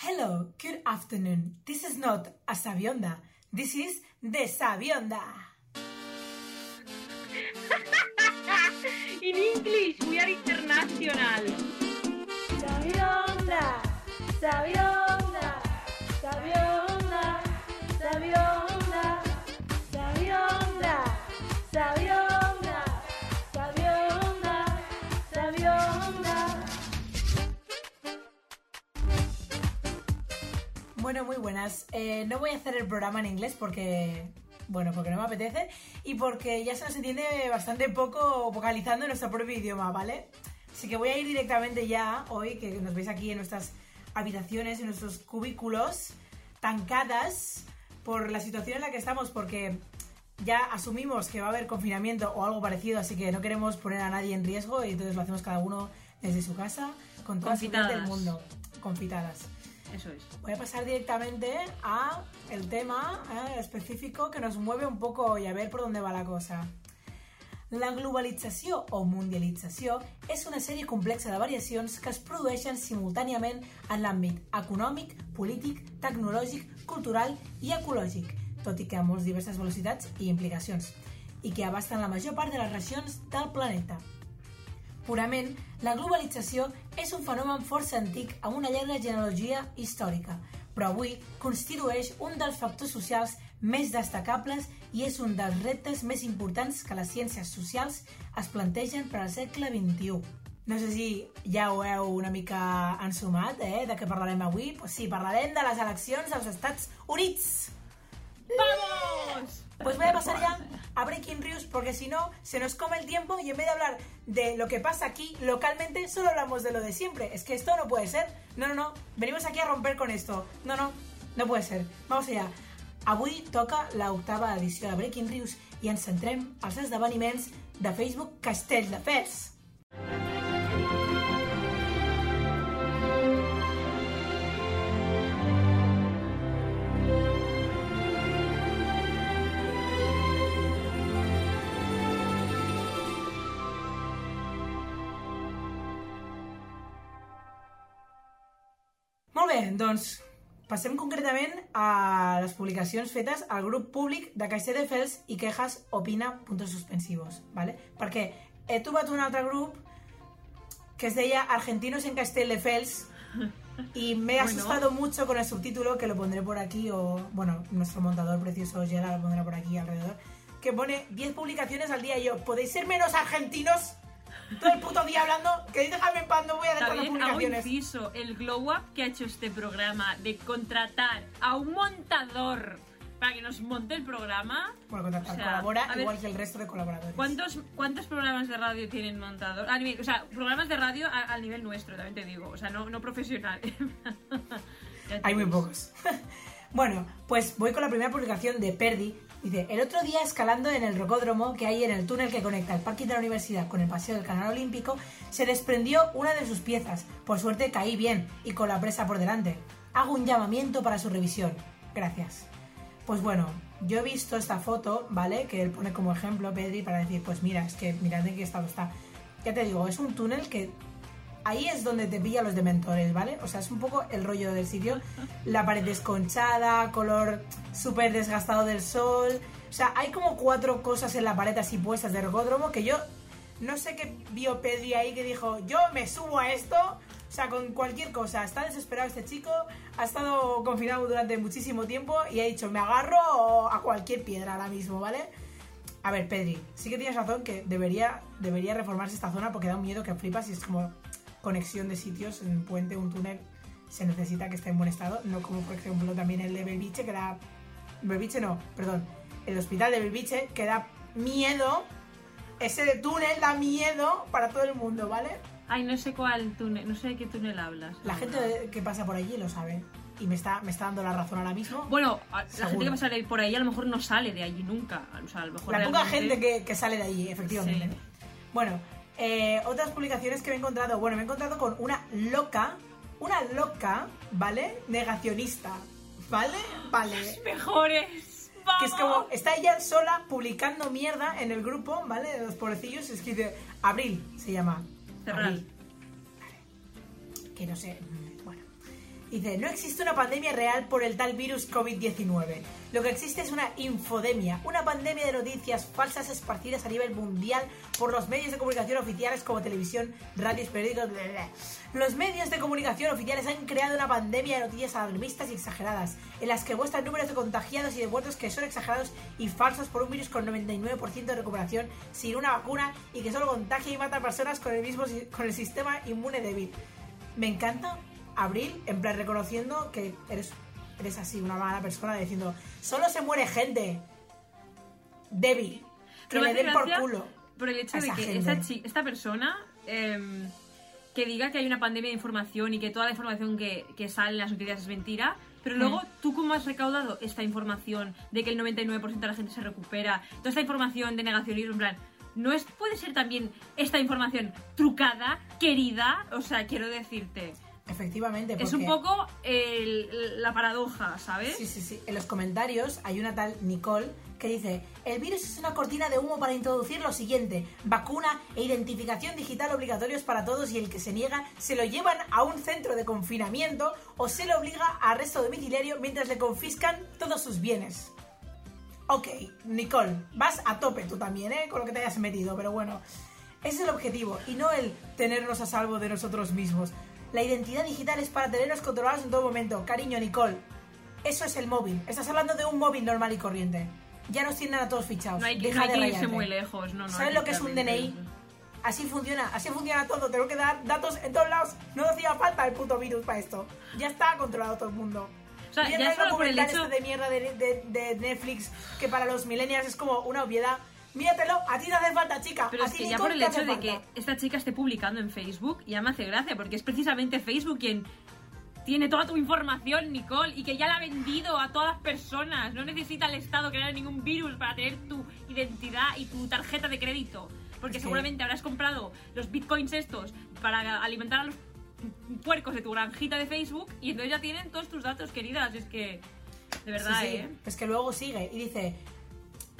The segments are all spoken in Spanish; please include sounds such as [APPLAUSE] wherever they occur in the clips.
Hello, good afternoon. This is not a Sabionda. This is the Sabionda. In English, we are international. Sabionda, sabionda, sabionda, Bueno, muy buenas. Eh, no voy a hacer el programa en inglés porque, bueno, porque no me apetece y porque ya se nos entiende bastante poco vocalizando en nuestro propio idioma, ¿vale? Así que voy a ir directamente ya hoy, que nos veis aquí en nuestras habitaciones, en nuestros cubículos, tancadas por la situación en la que estamos, porque ya asumimos que va a haber confinamiento o algo parecido, así que no queremos poner a nadie en riesgo y entonces lo hacemos cada uno desde su casa, con todas las del mundo, confitadas. Eso es. Voy a pasar directamente a el tema eh, específico que nos mueve un poco y a ver por dónde va la cosa. La globalització o mundialització és una sèrie complexa de variacions que es produeixen simultàniament en l'àmbit econòmic, polític, tecnològic, cultural i ecològic, tot i que a molts diverses velocitats i implicacions, i que abasten la major part de les regions del planeta. Purament, la globalització és un fenomen força antic amb una llarga genealogia històrica, però avui constitueix un dels factors socials més destacables i és un dels reptes més importants que les ciències socials es plantegen per al segle XXI. No sé si ja ho heu una mica ensumat, eh, de què parlarem avui. Pues sí, parlarem de les eleccions als Estats Units. ¡Vamos! Pues voy a pasar ya a Breaking News porque si no se nos come el tiempo y en vez de hablar de lo que pasa aquí localmente, solo hablamos de lo de siempre. Es que esto no puede ser. No, no, no. Venimos aquí a romper con esto. No, no. No puede ser. Vamos allá. Avui toca la octava edició de Breaking News i ens centrem als esdeveniments de Facebook Castelldefels. Molt bé, doncs passem concretament a les publicacions fetes al grup públic de Castelldefels i quejas opina puntos suspensivos, ¿vale? Perquè he trobat un altre grup que es deia Argentinos en Castelldefels y me he Bueno. asustado mucho con el subtítulo que lo pondré por aquí o, bueno, nuestro montador precioso Gerard lo pondrá por aquí alrededor que pone 10 publicaciones al día y yo, ¿podéis ser menos argentinos? Todo el puto día hablando, que déjame en paz, no voy a dejar las También hago publicaciones. inciso el glow up que ha hecho este programa de contratar a un montador para que nos monte el programa. Bueno, contratar, O sea, colabora a ver, igual que el resto de colaboradores. ¿Cuántos, ¿Cuántos programas de radio tienen montador? A nivel- o sea, programas de radio a- al nivel nuestro, también te digo. O sea, no, no profesional. [LAUGHS] Hay muy pocos. [LAUGHS] bueno, pues voy con la primera publicación de Perdi. Dice, el otro día escalando en el rocódromo que hay en el túnel que conecta el parking de la universidad con el paseo del canal olímpico, se desprendió una de sus piezas. Por suerte caí bien y con la presa por delante. Hago un llamamiento para su revisión. Gracias. Pues bueno, yo he visto esta foto, ¿vale? Que él pone como ejemplo, Pedri, para decir, pues mira, es que mirad en qué estado está. Ya te digo, es un túnel que ahí es donde te pilla los dementores, ¿vale? O sea, es un poco el rollo del sitio. La pared desconchada, color súper desgastado del sol. O sea, hay como cuatro cosas en la pared así puestas de ergódromo que yo no sé qué vio Pedri ahí que dijo, yo me subo a esto. O sea, con cualquier cosa. Está desesperado este chico, ha estado confinado durante muchísimo tiempo y ha dicho, me agarro a cualquier piedra ahora mismo, ¿vale? A ver, Pedri, sí que tienes razón que debería, debería reformarse esta zona porque da un miedo que flipas y es como conexión de sitios, un puente, un túnel, se necesita que esté en buen estado, no como por ejemplo también el de Belviche que da... Belviche no, perdón, el hospital de Belviche que da miedo, ese de túnel da miedo para todo el mundo, ¿vale? Ay, no sé cuál túnel, no sé de qué túnel hablas. La gente que pasa por allí lo sabe y me está, me está dando la razón ahora mismo. Bueno, la Seguro. gente que va a salir por ahí a lo mejor no sale de allí nunca. O sea, a lo mejor La poca gente que, que sale de allí, efectivamente. Sí. Bueno, eh, otras publicaciones que me he encontrado. Bueno, me he encontrado con una loca, una loca, ¿vale? Negacionista, ¿vale? Vale. Mejores. Que es como, está ella sola publicando mierda en el grupo, ¿vale? De los pobrecillos. Es que dice, Abril se llama. Cerrar. Abril. Vale. Que no sé. Dice, no existe una pandemia real por el tal virus COVID-19. Lo que existe es una infodemia, una pandemia de noticias falsas esparcidas a nivel mundial por los medios de comunicación oficiales como televisión, radios, periódicos, bla, bla. Los medios de comunicación oficiales han creado una pandemia de noticias alarmistas y exageradas, en las que muestran números de contagiados y de muertos que son exagerados y falsos por un virus con 99% de recuperación sin una vacuna y que solo contagia y mata a personas con el mismo con el sistema inmune débil. Me encanta Abril, en plan reconociendo que eres, eres así, una mala persona, diciendo, solo se muere gente débil, que le den por culo. Por el hecho de que esta persona em, que diga que hay una pandemia de información y que toda la información que, que sale en las noticias es mentira, pero Mm. luego tú cómo has recaudado esta información de que el 99% de la gente se recupera, toda esta información de negacionismo, en plan, ¿no es, puede ser también esta información trucada, querida? O sea, quiero decirte, Efectivamente, es un poco el- la paradoja, ¿sabes? Sí, sí, sí. En los comentarios hay una tal Nicole que dice, el virus es una cortina de humo para introducir lo siguiente, vacuna e identificación digital obligatorios para todos y el que se niega se lo llevan a un centro de confinamiento o se le obliga a arresto domiciliario mientras le confiscan todos sus bienes. Ok, Nicole, vas a tope tú también, ¿eh? Con lo que te hayas metido, pero bueno. Ese es el objetivo y no el tenernos a salvo de nosotros mismos. La identidad digital es para tenernos controlados en todo momento. Cariño, Nicole, eso es el móvil. Estás hablando de un móvil normal y corriente. Ya nos tienen a todos fichados. No hay que, Deja no hay de que irse rayarte. muy lejos, no, no. ¿Sabes lo que es un DNI? Así funciona, así funciona todo. Tengo que dar datos en todos lados. No hacía falta el puto virus para esto. Ya está controlado todo el mundo. O sea, Mira ya el solo por el documental hecho- este de mierda de, de- de Netflix que para los millennials es como una obviedad. Míratelo, a ti te hace falta, chica. Pero a es que ya por el hecho de que falta. esta chica esté publicando en Facebook ya me hace gracia, porque es precisamente Facebook quien tiene toda tu información, Nicole, y que ya la ha vendido a todas las personas. No necesita el Estado crear ningún virus para tener tu identidad y tu tarjeta de crédito. Porque que- seguramente habrás comprado los bitcoins estos para alimentar a los puercos de tu granjita de Facebook y entonces ya tienen todos tus datos, queridas. Es que, de verdad, Sí, sí. ¿eh? Es que luego sigue y dice,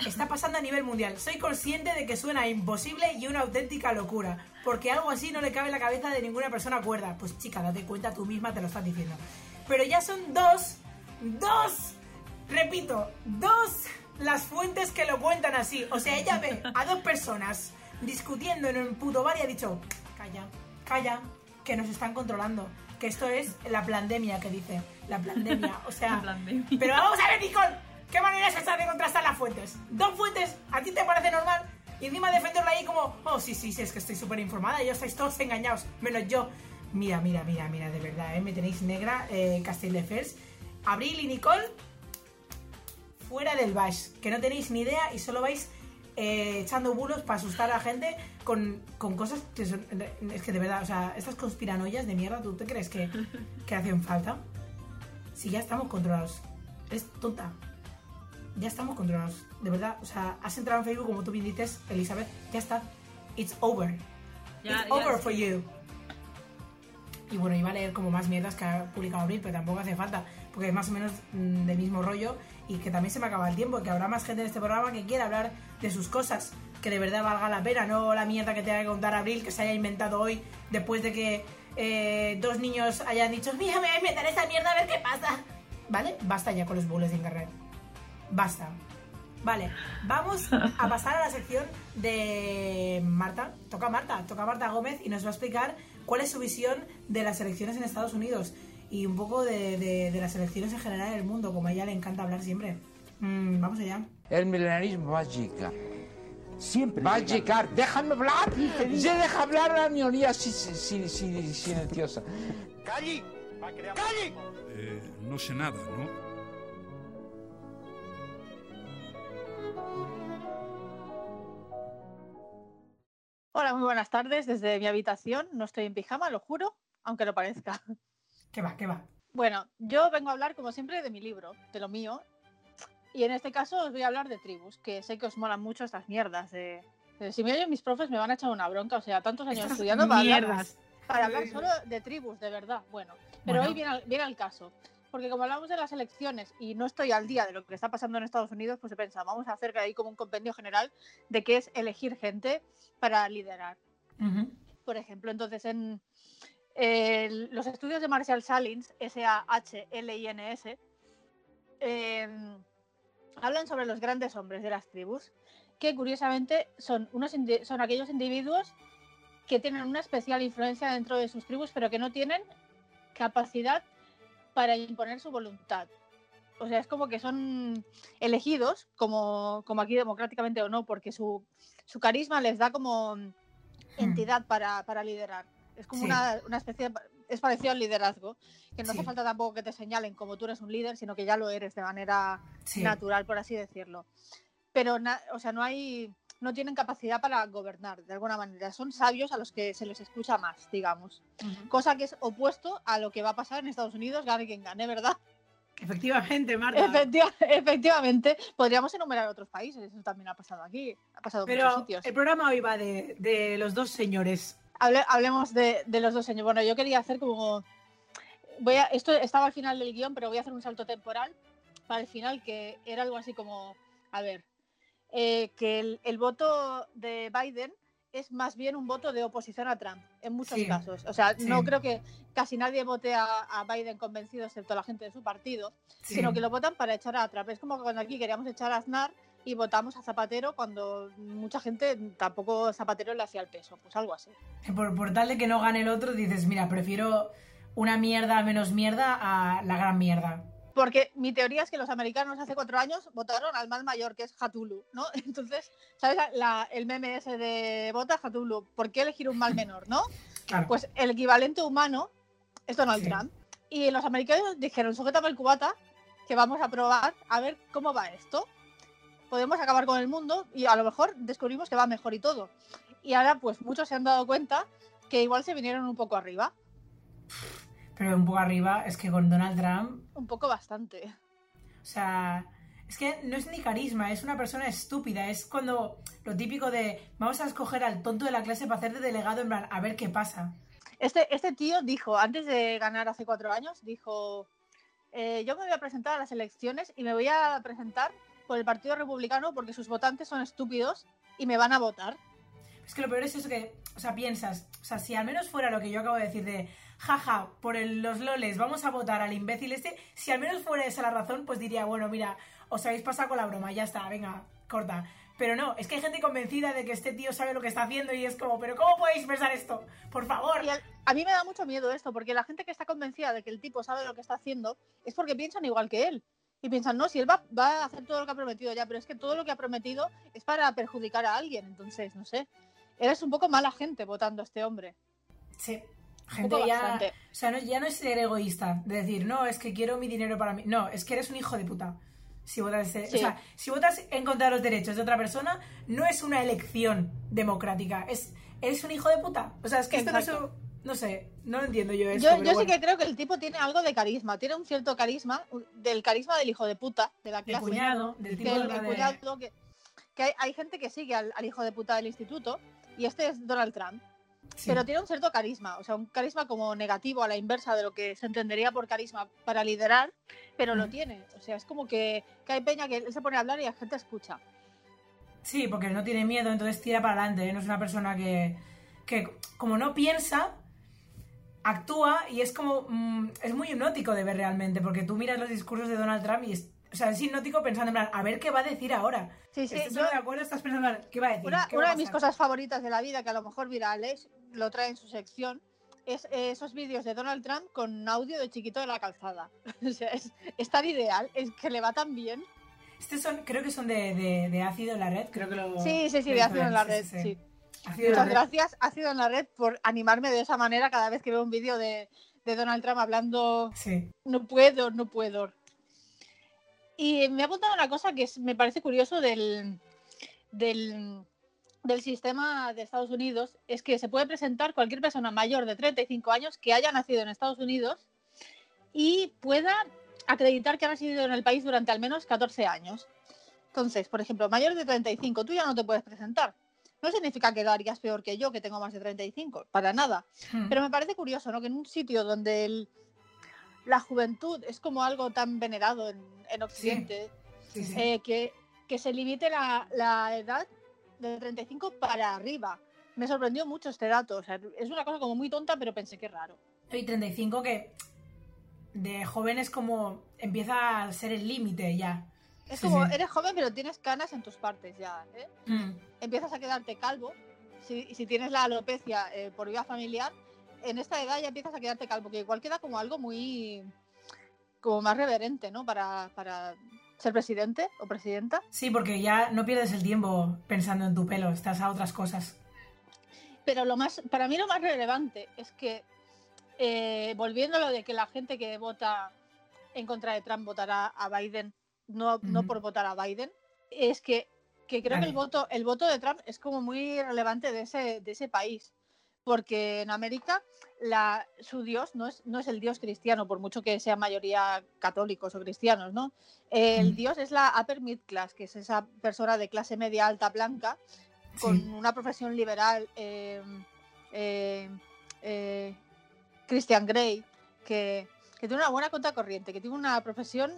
está pasando a nivel mundial. Soy consciente de que suena imposible y una auténtica locura, porque algo así no le cabe en la cabeza de ninguna persona cuerda. Pues chica, date cuenta, tú misma te lo estás diciendo. Pero ya son dos, dos, repito, dos las fuentes que lo cuentan así. O sea, ella ve a dos personas discutiendo en un puto bar y ha dicho, calla, calla, que nos están controlando. Que esto es la pandemia que dice. La pandemia. O sea. La. Pero vamos a ver, Nicole. ¿Qué manera es esta de contrastar las fuentes? Dos fuentes, ¿a ti te parece normal? Y encima defenderla ahí como, oh, sí, sí, sí, es que estoy súper informada, ya estáis todos engañados, menos yo. Mira, mira, mira, mira, de verdad, ¿eh? me tenéis negra, eh, Castelldefels. Abril y Nicole, fuera del bash, que no tenéis ni idea y solo vais eh, echando bulos para asustar a la gente con, con cosas que son... Es que de verdad, o sea, estas conspiranoias de mierda, ¿tú te crees que, que hacen falta? Si ya estamos controlados. Es tonta. Ya estamos controlados. De verdad, o sea, has entrado en Facebook como tú bien dices, Elizabeth, ya está. It's over. Ya- It's ya- over for you. Y bueno, iba a leer como más mierdas que ha publicado Abril, pero tampoco hace falta, porque es más o menos mm, del mismo rollo y que también se me acaba el tiempo, que habrá más gente en este programa que quiera hablar de sus cosas, que de verdad valga la pena, no la mierda que tenga que contar Abril, que se haya inventado hoy, después de que eh, dos niños hayan dicho, mira, me voy a inventar esta mierda a ver qué pasa. ¿Vale? Basta ya con los bulos de internet. Basta. Vale, vamos a pasar a la sección de Marta. Toca Marta, toca Marta Gómez y nos va a explicar cuál es su visión de las elecciones en Estados Unidos y un poco de, de- de las elecciones en general en el mundo, como a ella le encanta hablar siempre. Mm, vamos allá. El milenarismo va a llegar. Siempre. Va a llega. llegar. Déjame hablar. Se deja hablar a la minoría si- si- si- si- silenciosa. Eh, no sé nada, ¿no? Hola, muy buenas tardes desde mi habitación. No estoy en pijama, lo juro, aunque lo parezca. [LAUGHS] ¿Qué va? ¿Qué va? Bueno, yo vengo a hablar, como siempre, de mi libro, de lo mío. Y en este caso os voy a hablar de tribus, que sé que os molan mucho estas mierdas. De, de- si me oyen mis profes me van a echar una bronca, o sea, tantos años Estas estudiando para hablar, mierdas. para hablar solo de tribus, de verdad. Bueno, pero Bueno. hoy viene al, viene al caso. Porque como hablamos de las elecciones y no estoy al día de lo que está pasando en Estados Unidos, pues he pensado, vamos a hacer ahí como un compendio general de qué es elegir gente para liderar por ejemplo. Entonces, en, los estudios de Marshall Salins, S-A-H-L-I-N-S, em, hablan sobre los grandes hombres de las tribus, que curiosamente son, unos son aquellos individuos que tienen una especial influencia dentro de sus tribus, pero que no tienen capacidad para imponer su voluntad. O sea, es como que son elegidos, como, como aquí democráticamente o no, porque su, su carisma les da como entidad para, para liderar. Es como Sí. una, una especie de, es parecido al liderazgo, que no Sí. hace falta tampoco que te señalen como tú eres un líder, sino que ya lo eres de manera Sí. natural, por así decirlo. Pero, na- o sea, no hay, no tienen capacidad para gobernar, de alguna manera. Son sabios a los que se les escucha más, digamos. Cosa que es opuesto a lo que va a pasar en Estados Unidos, gane quien gane, ¿verdad? Efectivamente, [LAUGHS] Marta. Efectiva- efectivamente, podríamos enumerar otros países, eso también ha pasado aquí, ha pasado en muchos sitios. el programa hoy va de, de los dos señores. Hable- hablemos de, de los dos señores. Bueno, yo quería hacer como. Voy a, esto estaba al final del guion, pero voy a hacer un salto temporal para el final, que era algo así como. A ver. Eh, que el, el voto de Biden es más bien un voto de oposición a Trump, en muchos Sí, casos. O sea, sí. no creo que casi nadie vote a, a Biden convencido, excepto la gente de su partido, Sí. sino que lo votan para echar a Trump. Es como cuando aquí queríamos echar a Aznar y votamos a Zapatero cuando mucha gente tampoco Zapatero le hacía el peso. Pues algo así. Por, por tal de que no gane el otro, dices, mira, prefiero una mierda menos mierda a la gran mierda. Porque mi teoría es que los americanos hace cuatro años votaron al mal mayor, que es Hatulu, ¿no? [LAUGHS] Entonces, ¿sabes la- el meme ese de vota Hatulu? ¿Por qué elegir un mal menor, no? Claro. Pues el equivalente humano es Donald Sí. Trump. Y los americanos dijeron, sujétame el cubata, que vamos a probar a ver cómo va esto. Podemos acabar con el mundo y a lo mejor descubrimos que va mejor y todo. Y ahora, pues muchos se han dado cuenta que igual se vinieron un poco arriba, Pero un poco arriba, es que con Donald Trump, un poco bastante. o sea, es que no es ni carisma, es una persona estúpida. Es cuando lo típico de vamos a escoger al tonto de la clase para hacer de delegado en plan, a ver qué pasa. Este, este tío dijo, antes de ganar hace cuatro años, dijo, eh, yo me voy a presentar a las elecciones y me voy a presentar por el Partido Republicano porque sus votantes son estúpidos y me van a votar. Es que lo peor es eso que, o sea, piensas, o sea, si al menos fuera lo que yo acabo de decir de, jaja, por el- los loles vamos a votar al imbécil este, si al menos fuera esa la razón, pues diría, bueno, mira, os habéis pasado con la broma, ya está, venga, corta. Pero no, es que hay gente convencida de que este tío sabe lo que está haciendo y es como, pero ¿cómo podéis pensar esto? Por favor. Y al- a mí me da mucho miedo esto, porque la gente que está convencida de que el tipo sabe lo que está haciendo es porque piensan igual que él. Y piensan, no, si él va, va a hacer todo lo que ha prometido ya, pero es que todo lo que ha prometido es para perjudicar a alguien. Entonces, no sé, eres un poco mala gente votando a este hombre. Sí. Gente ya, bastante. o sea, no, ya no es ser egoísta, de decir, no, es que quiero mi dinero para mí. No, es que eres un hijo de puta. Si votas, este- Sí. o sea, si votas en contra de los derechos de otra persona, no es una elección democrática, es eres un hijo de puta. O sea, es que esto no es Exacto. no sé, no lo entiendo yo eso. Yo, yo sí bueno. que creo que el tipo tiene algo de carisma, tiene un cierto carisma, del carisma del hijo de puta, de la clase. cuñado, del tipo el, de, el de- cuñado, que, que hay, hay gente que sigue al, al hijo de puta del instituto y este es Donald Trump. Sí. Pero tiene un cierto carisma, o sea, un carisma como negativo a la inversa de lo que se entendería por carisma para liderar, pero lo Mm. tiene. O sea, es como que, que hay peña que él se pone a hablar y la gente escucha. Sí, porque no tiene miedo, entonces tira para adelante. ¿eh? No es una persona que, que como no piensa, actúa y es como... mm, es muy hipnótico de ver realmente, porque tú miras los discursos de Donald Trump y es... O sea, es hipnótico pensando en plan, a ver qué va a decir ahora. Sí, sí, ¿Estás yo- de acuerdo? Estás pensando, ¿qué va a decir? Una, ¿Qué va una a de mis cosas favoritas de la vida, que a lo mejor virales, lo trae en su sección, es eh, esos vídeos de Donald Trump con audio de chiquito de la calzada. [LAUGHS] o sea, es, es tan ideal, es que le va tan bien. Estos son, creo que son de, de, de ácido en la red, creo que lo... Sí, sí, sí, de ácido en la red, sí, Muchas gracias, Ácido en la red, por animarme de esa manera cada vez que veo un vídeo de, de Donald Trump hablando Sí. no puedo, no puedo. Y me ha apuntado una cosa que me parece curioso del, del, del sistema de Estados Unidos, es que se puede presentar cualquier persona mayor de 35 años que haya nacido en Estados Unidos y pueda acreditar que ha residido en el país durante al menos 14 años. Entonces, por ejemplo, mayor de 35, tú ya no te puedes presentar. No significa que lo harías peor que yo, que tengo más de 35, para nada. Hmm. Pero me parece curioso, ¿no? Que en un sitio donde el- la juventud es como algo tan venerado en, en Occidente, Sí, sí. eh, que, que se limite la, la edad de 35 para arriba. me sorprendió mucho este dato. O sea, es una cosa como muy tonta, pero pensé que raro. Y 35 que de jóvenes como empieza a ser el límite ya. Es Sí, como, sí. eres joven, pero tienes canas en tus partes ya. ¿eh? Mm. Empiezas a quedarte calvo. Si, si tienes la alopecia eh, por vía familiar, en esta edad ya empiezas a quedarte calvo, que igual queda como algo muy. como más reverente, ¿no? Para, para ser presidente o presidenta. Sí, porque ya no pierdes el tiempo pensando en tu pelo, estás a otras cosas. Pero lo más, para mí lo más relevante es que, eh, volviendo a lo de que la gente que vota en contra de Trump votará a Biden, no, no por votar a Biden, es que, que creo que el voto, el voto de Trump es como muy relevante de ese, de ese país. Porque en América la, su Dios no es, no es el Dios cristiano, por mucho que sea mayoría católicos o cristianos, ¿no? El Mm. Dios es la upper mid class, que es esa persona de clase media alta blanca con Sí. una profesión liberal, eh, eh, eh, Christian Grey, que, que tiene una buena cuenta corriente, que tiene una profesión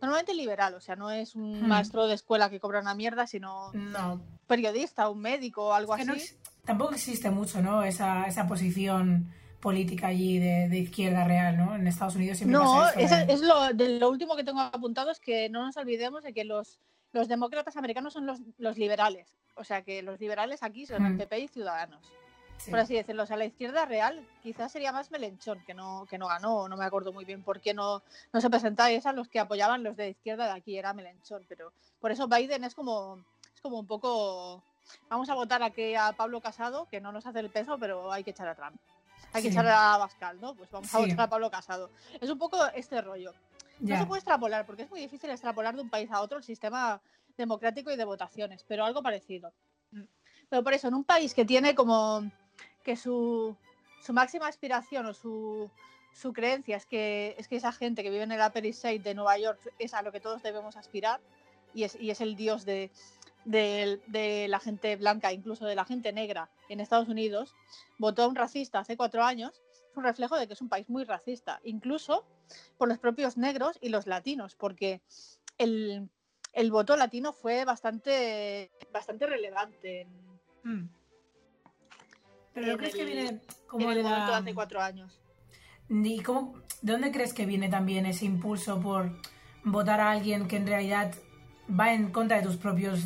normalmente liberal, o sea, no es un Hmm. maestro de escuela que cobra una mierda, sino No, periodista, un médico o algo no así. Tampoco existe mucho, ¿no? Esa, esa posición política allí de, de izquierda real, ¿no? En Estados Unidos siempre No, pasa eso. es, es lo, de lo último que tengo apuntado es que no nos olvidemos de que los, los demócratas americanos son los, los liberales. O sea que los liberales aquí son el Hmm. PP y Ciudadanos. sí. por así decirlo. O sea, la izquierda real quizás sería más Melenchón, que no, que no ganó, no me acuerdo muy bien por qué no, no se presentaba y esas los que apoyaban los de izquierda de aquí, era Melenchón, pero por eso Biden es como, es como un poco, vamos a votar aquí a Pablo Casado, que no nos hace el peso, pero hay que echar a Trump. Hay que Sí. echar a Bascal, ¿no? Pues vamos a Sí. votar a Pablo Casado. Es un poco este rollo. No se puede extrapolar, porque es muy difícil extrapolar de un país a otro el sistema democrático y de votaciones, pero algo parecido. Pero por eso, en un país que tiene como que su, su máxima aspiración o su, su creencia es que, es que esa gente que vive en el Upper East Side de Nueva York es a lo que todos debemos aspirar y es, y es el dios de, de, de la gente blanca, incluso de la gente negra en Estados Unidos, votó a un racista hace cuatro años, es un reflejo de que es un país muy racista, incluso por los propios negros y los latinos, porque el, el voto latino fue bastante, bastante relevante en, Mm. Pero ¿no en crees que el- viene como en el de la... hace cuatro años. ¿Y cómo, ¿De dónde crees que viene también ese impulso por votar a alguien que en realidad va en contra de tus propios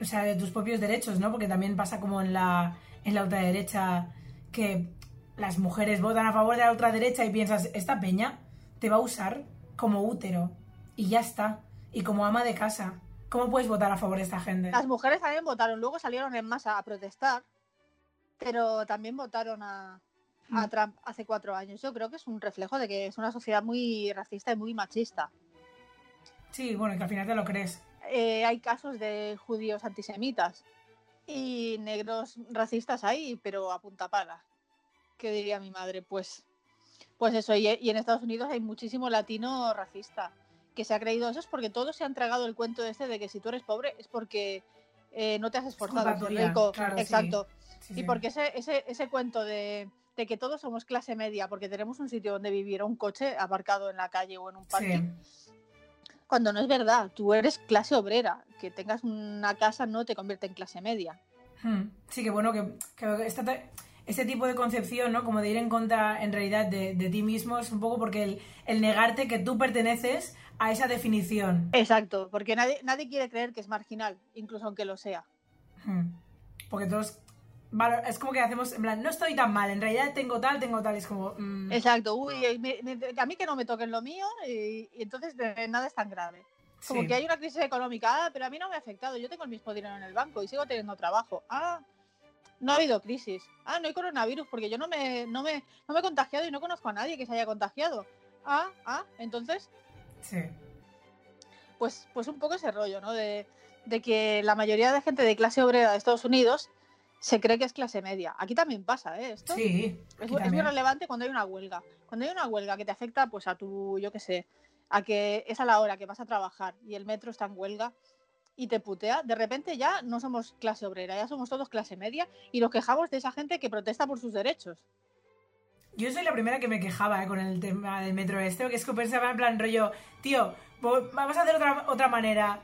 o sea, de tus propios derechos, ¿no? Porque también pasa como en la en la ultraderecha que las mujeres votan a favor de la ultraderecha y piensas, esta peña te va a usar como útero y ya está, y como ama de casa. ¿Cómo puedes votar a favor de esta gente? Las mujeres también votaron, luego salieron en masa a protestar, pero también votaron a, a Mm. Trump hace cuatro años. Yo creo que es un reflejo de que es una sociedad muy racista y muy machista. Sí, bueno, que al final te lo crees. Eh, hay casos de judíos antisemitas y negros racistas ahí, pero a punta pala. ¿Qué diría mi madre? Pues, pues eso, y, y en Estados Unidos hay muchísimo latino racista que se ha creído eso es porque todos se han tragado el cuento este de que si tú eres pobre es porque eh, no te has esforzado tuya, rico. claro. Exacto. Sí, Y sí. porque ese, ese, ese cuento de, de que todos somos clase media porque tenemos un sitio donde vivir o un coche aparcado en la calle o en un parking, Sí. Cuando no es verdad, tú eres clase obrera, que tengas una casa no te convierte en clase media. Hmm. Sí, que bueno, que, que esta te- este tipo de concepción, ¿no? Como de ir en contra, en realidad, de, de ti mismo, es un poco porque el, el negarte que tú perteneces a esa definición. Exacto, porque nadie, nadie quiere creer que es marginal, incluso aunque lo sea. Hmm. Porque todos... valo- Es como que hacemos, en plan, no estoy tan mal, en realidad tengo tal, tengo tal, es como... mm, Exacto, uy, me- me- a mí que no me toquen lo mío y, y entonces nada es tan grave. Como sí. que hay una crisis económica, ah, pero a mí no me ha afectado, yo tengo el mismo dinero en el banco y sigo teniendo trabajo. Ah, no ha habido crisis. Ah, no hay coronavirus porque yo no me, no me, no me he contagiado y no conozco a nadie que se haya contagiado. Ah, ah, entonces, Sí. pues, pues un poco ese rollo, ¿no? De, de que la mayoría de gente de clase obrera de Estados Unidos se cree que es clase media. Aquí también pasa, ¿eh? Esto Sí, es, es muy relevante cuando hay una huelga. Cuando hay una huelga que te afecta, pues a tu, yo qué sé, a que es a la hora que vas a trabajar y el metro está en huelga y te putea, de repente ya no somos clase obrera, ya somos todos clase media y nos quejamos de esa gente que protesta por sus derechos. Yo soy la primera que me quejaba eh, con el tema del metro este, que es que pensaba en plan rollo, tío, vamos a hacer otra, otra manera.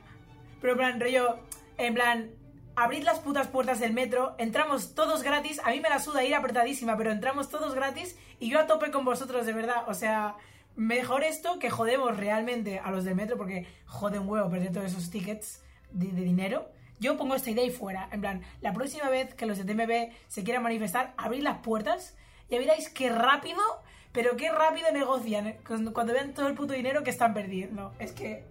Pero en plan rollo, en plan, abrid las putas puertas del metro, entramos todos gratis, a mí me la suda ir apretadísima, pero entramos todos gratis y yo a tope con vosotros, de verdad, o sea, mejor esto que jodemos realmente a los del metro, porque jode un huevo perder todos esos tickets de, dinero. Yo pongo esta idea y fuera, en plan, la próxima vez que los de TMB se quieran manifestar, abrid las puertas y veréis qué rápido, pero qué rápido negocian ¿eh? cuando cuando vean todo el puto dinero que están perdiendo. Es que...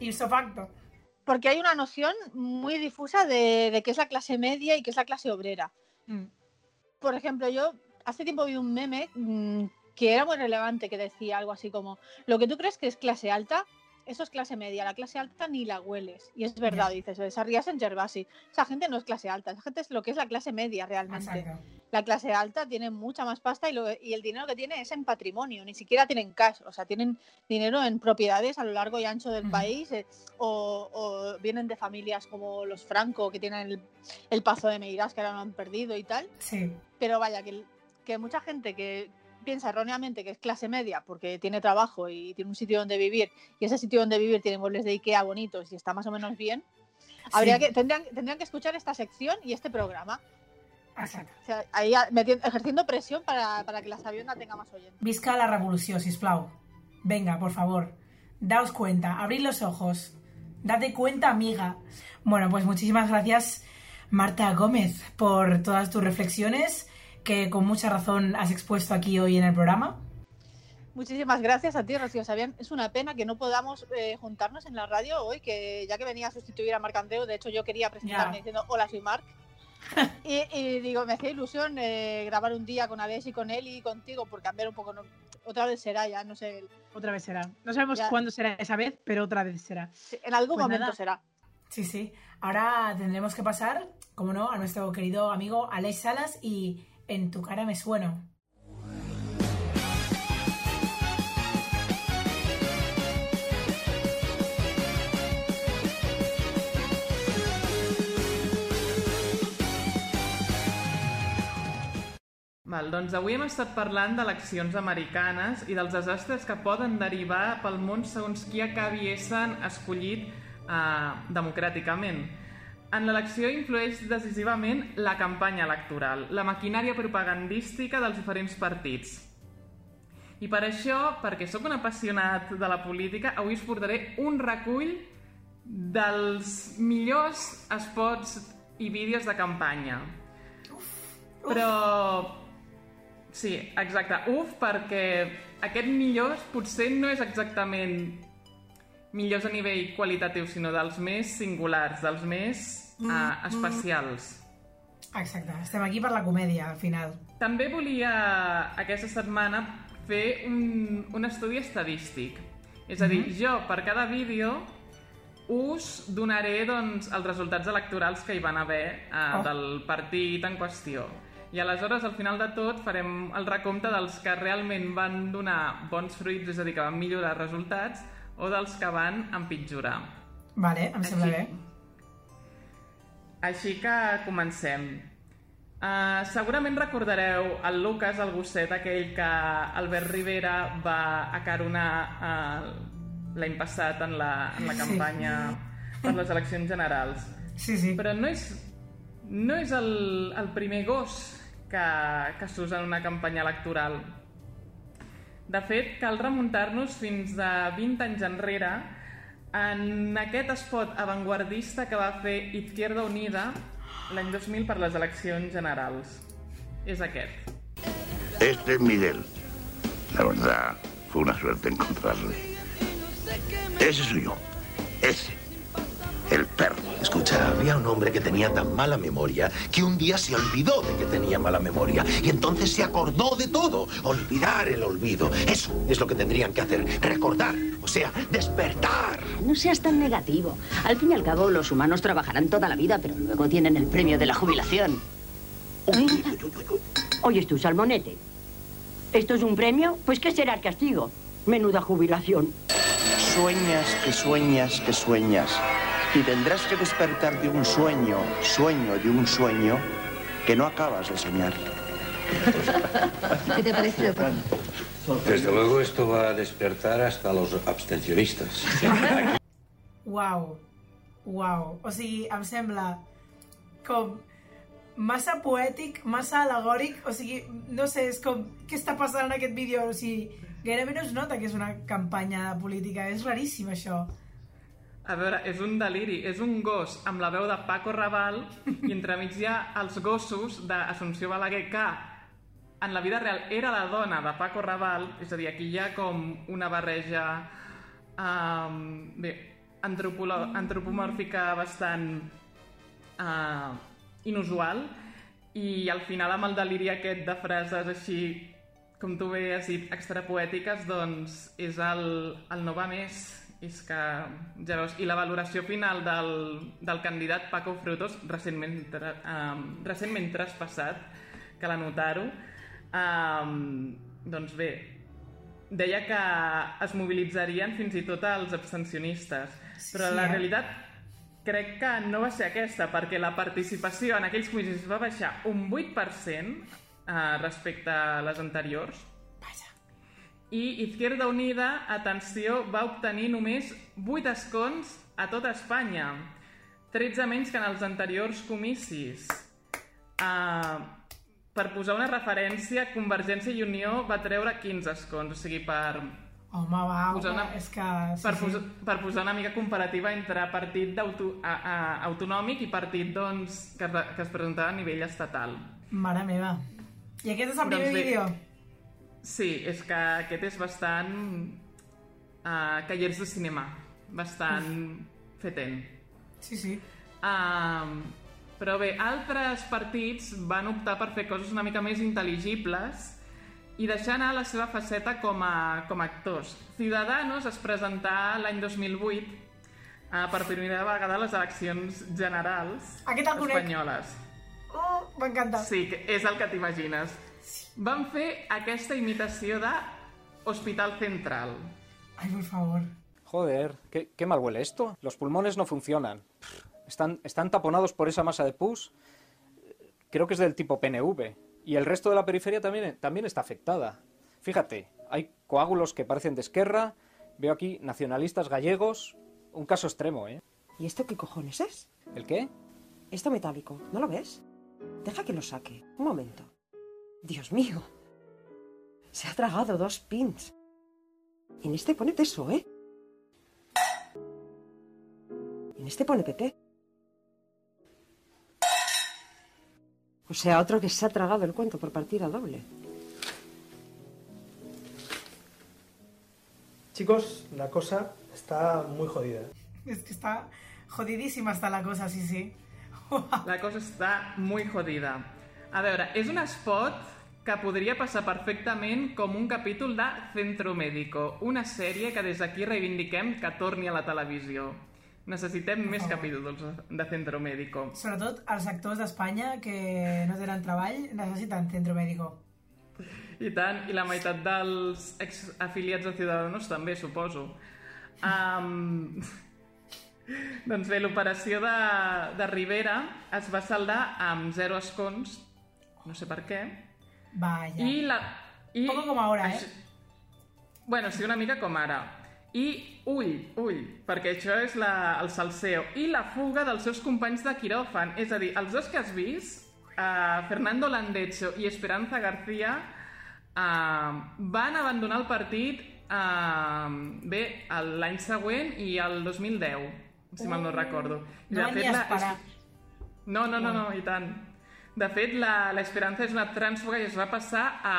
Ipso facto. Porque hay una noción muy difusa de, de qué es la clase media y qué es la clase obrera. Mm. Por ejemplo, yo hace tiempo vi un meme mm, que era muy relevante, que decía algo así como, lo que tú crees que es clase alta, eso es clase media, la clase alta ni la hueles. Y es verdad, dices, esa rías en Gervasi. Esa gente no es clase alta, esa gente es lo que es la clase media realmente. Exacto. La clase alta tiene mucha más pasta y, lo- y el dinero que tiene es en patrimonio, ni siquiera tienen cash, o sea, tienen dinero en propiedades a lo largo y ancho del país eh, o, o vienen de familias como los Franco, que tienen el, el Pazo de Meirás, que ahora lo han perdido y tal. Sí. Pero vaya, que, que mucha gente que piensa erróneamente que es clase media porque tiene trabajo y tiene un sitio donde vivir y ese sitio donde vivir tiene muebles de Ikea bonitos y está más o menos bien, habría Sí. que, tendrían, tendrían que escuchar esta sección y este programa. O sea, ahí a- meti- ejerciendo presión para, para que la sabionda tenga más oyentes. Visca la revolución, sisplau. Venga, por favor. Daos cuenta, abrid los ojos. Date cuenta, amiga. Bueno, pues muchísimas gracias, Marta Gómez, por todas tus reflexiones que con mucha razón has expuesto aquí hoy en el programa. Muchísimas gracias a ti, Rocío Sabián. Es una pena que no podamos eh, juntarnos en la radio hoy, que ya que venía a sustituir a Marc Andreu, de hecho yo quería presentarme diciendo hola, soy Marc. [LAUGHS] y, y digo, me hacía ilusión eh, grabar un día con Alex y con él y contigo por cambiar un poco. ¿no? Otra vez será ya, no sé, Otra vez será. No sabemos Ya. cuándo será esa vez, pero otra vez será. en algún Pues momento nada. será. Sí, sí. Ahora tendremos que pasar, como no, a nuestro querido amigo Alex Salas y En tu cara me sueno. Val, doncs avui hem estat parlant d'eleccions americanes i dels desastres que poden derivar pel món segons qui acabi essent escollit eh, democràticament. En l'elecció influeix decisivament la campanya electoral, la maquinària propagandística dels diferents partits. I per això, perquè sóc un apassionat de la política, avui us portaré un recull dels millors spots i vídeos de campanya. Però... Sí, exacte. Uf, perquè aquest millors potser no és exactament millors a nivell qualitatiu, sinó dels més singulars, dels més uh, especials. Exacte. Estem aquí per la comèdia, al final. També volia aquesta setmana fer un, un estudi estadístic. És a dir, jo per cada vídeo us donaré doncs, els resultats electorals que hi van haver eh, Oh. del partit en qüestió. I aleshores, al final de tot, farem el recompte dels que realment van donar bons fruits, és a dir, que van millorar resultats, o dels que van empitjorar. Vale, em sembla bé. Així que comencem. Uh, segurament recordareu el Lucas, el gosset aquell que Albert Rivera va acaronar uh, l'any passat en la, en la Sí. campanya per les eleccions generals. Sí, sí. Però no és, no és el, el primer gos que, que s'usa en una campanya electoral. De fet, cal remuntar-nos fins a 20 anys enrere en aquest spot avantguardista que va fer Izquierda Unida l'any 2000 per les eleccions generals. És aquest. Este es Miguel. La verdad, fue una suerte encontrarle. Ese soy yo. Ese. El perro. Escucha, había un hombre que tenía tan mala memoria que un día se olvidó de que tenía mala memoria y entonces se acordó de todo. Olvidar el olvido. Eso es lo que tendrían que hacer. Recordar. O sea, despertar. No seas tan negativo. Al fin y al cabo, los humanos trabajarán toda la vida, pero luego tienen el premio de la jubilación. Oyes tú, Salmonete. ¿Esto es un premio? Pues ¿qué será el castigo? Menuda jubilación. Sueñas que sueñas que sueñas. Y tendrás que despertar de un sueño, sueño de un sueño, que no acabas de soñar. ¿Qué te ha parecido? Desde luego esto va a despertar hasta los abstencionistas. Wow. Uau, o sigui, em sembla com massa poètic, massa alegòric, o sigui, no sé, és com, què està passant en aquest vídeo? O sigui, gairebé no es nota que és una campanya política, és raríssim això. A veure, és un deliri. És un gos amb la veu de Paco Raval i entremig hi ha els gossos d'Assumpció Balaguer que en la vida real era la dona de Paco Raval, és a dir, aquí hi ha com una barreja um, bé, antropomòrfica bastant uh, inusual i al final amb el deliri aquest de frases així com tu bé has dit, extrapoètiques, doncs és el, el no va més és que, ja veus, i la valoració final del, del candidat Paco Frutos, recentment, tra, um, recentment traspassat, cal anotar-ho, um, doncs bé, deia que es mobilitzarien fins i tot els abstencionistes, però Sí, la eh? realitat crec que no va ser aquesta, perquè la participació en aquells comicis va baixar un 8% eh, respecte a les anteriors, i Izquierda Unida, atenció, va obtenir només 8 escons a tota Espanya, 13 menys que en els anteriors comicis. Uh, per posar una referència, Convergència i Unió va treure 15 escons, o sigui, per, Home, va, Posar una- és que... Sí, per, sí. posar, per posar una mica comparativa entre partit d'auto, a, a, autonòmic i partit doncs, que, que es presentava a nivell estatal. Mare meva. I aquest és el primer Doncs bé. vídeo? Sí, és que aquest és bastant... Uh, callers de cinema. Bastant fetent. Sí, sí. Um, però bé, altres partits van optar per fer coses una mica més intel·ligibles i deixar anar la seva faceta com a, com a actors. Ciudadanos es presentà l'any 2008 uh, per primera vegada a les eleccions generals Aquest el conec. Oh, m'encanta. Sí, que és el que t'imagines. Van fer aquesta imitació de Hospital Central. Ay, por favor. Joder, qué, qué mal huele esto. Los pulmones no funcionan. Están, están taponados por esa masa de pus. Creo que es del tipo PNV. Y el resto de la periferia también, también está afectada. Fíjate, hay coágulos que parecen de Esquerra. Veo aquí nacionalistas gallegos. Un caso extremo, ¿eh? ¿Y esto qué cojones es? ¿El qué? Esto metálico, ¿no lo ves? Deja que lo saque. Un momento. Dios mío. Se ha tragado dos pins. En este pone teso, ¿eh? En este pone PP. O sea, otro que se ha tragado el cuento por partida doble. Chicos, la cosa está muy jodida. Es que está jodidísima está la cosa, sí, sí. La cosa està muy jodida. A veure, és un spot que podria passar perfectament com un capítol de Centro Médico, una sèrie que des d'aquí reivindiquem que torni a la televisió. Necessitem més capítols de Centro Médico. Sobretot els actors d'Espanya que no tenen treball necessiten centro médico. I tant, i la meitat dels exafiliats de Ciudadanos també, suposo. Um, [LAUGHS] doncs bé, l'operació de, de Rivera es va saldar amb zero escons, no sé per què, Vaya. i la... I Poco ahora, això- ¿eh? Bueno, sí, una mica com ara. I ull, ull, perquè això és la, el salseo. I la fuga dels seus companys de quiròfan. És a dir, els dos que has vist, uh, Fernando Landecho i Esperanza García, uh, van abandonar el partit uh, bé, l'any següent i el 2010, si mal no recordo. I, No van ni a esperar. No, no, no, no, i tant. De fet, la, l'Esperanza és una trànsfuga i es va passar a,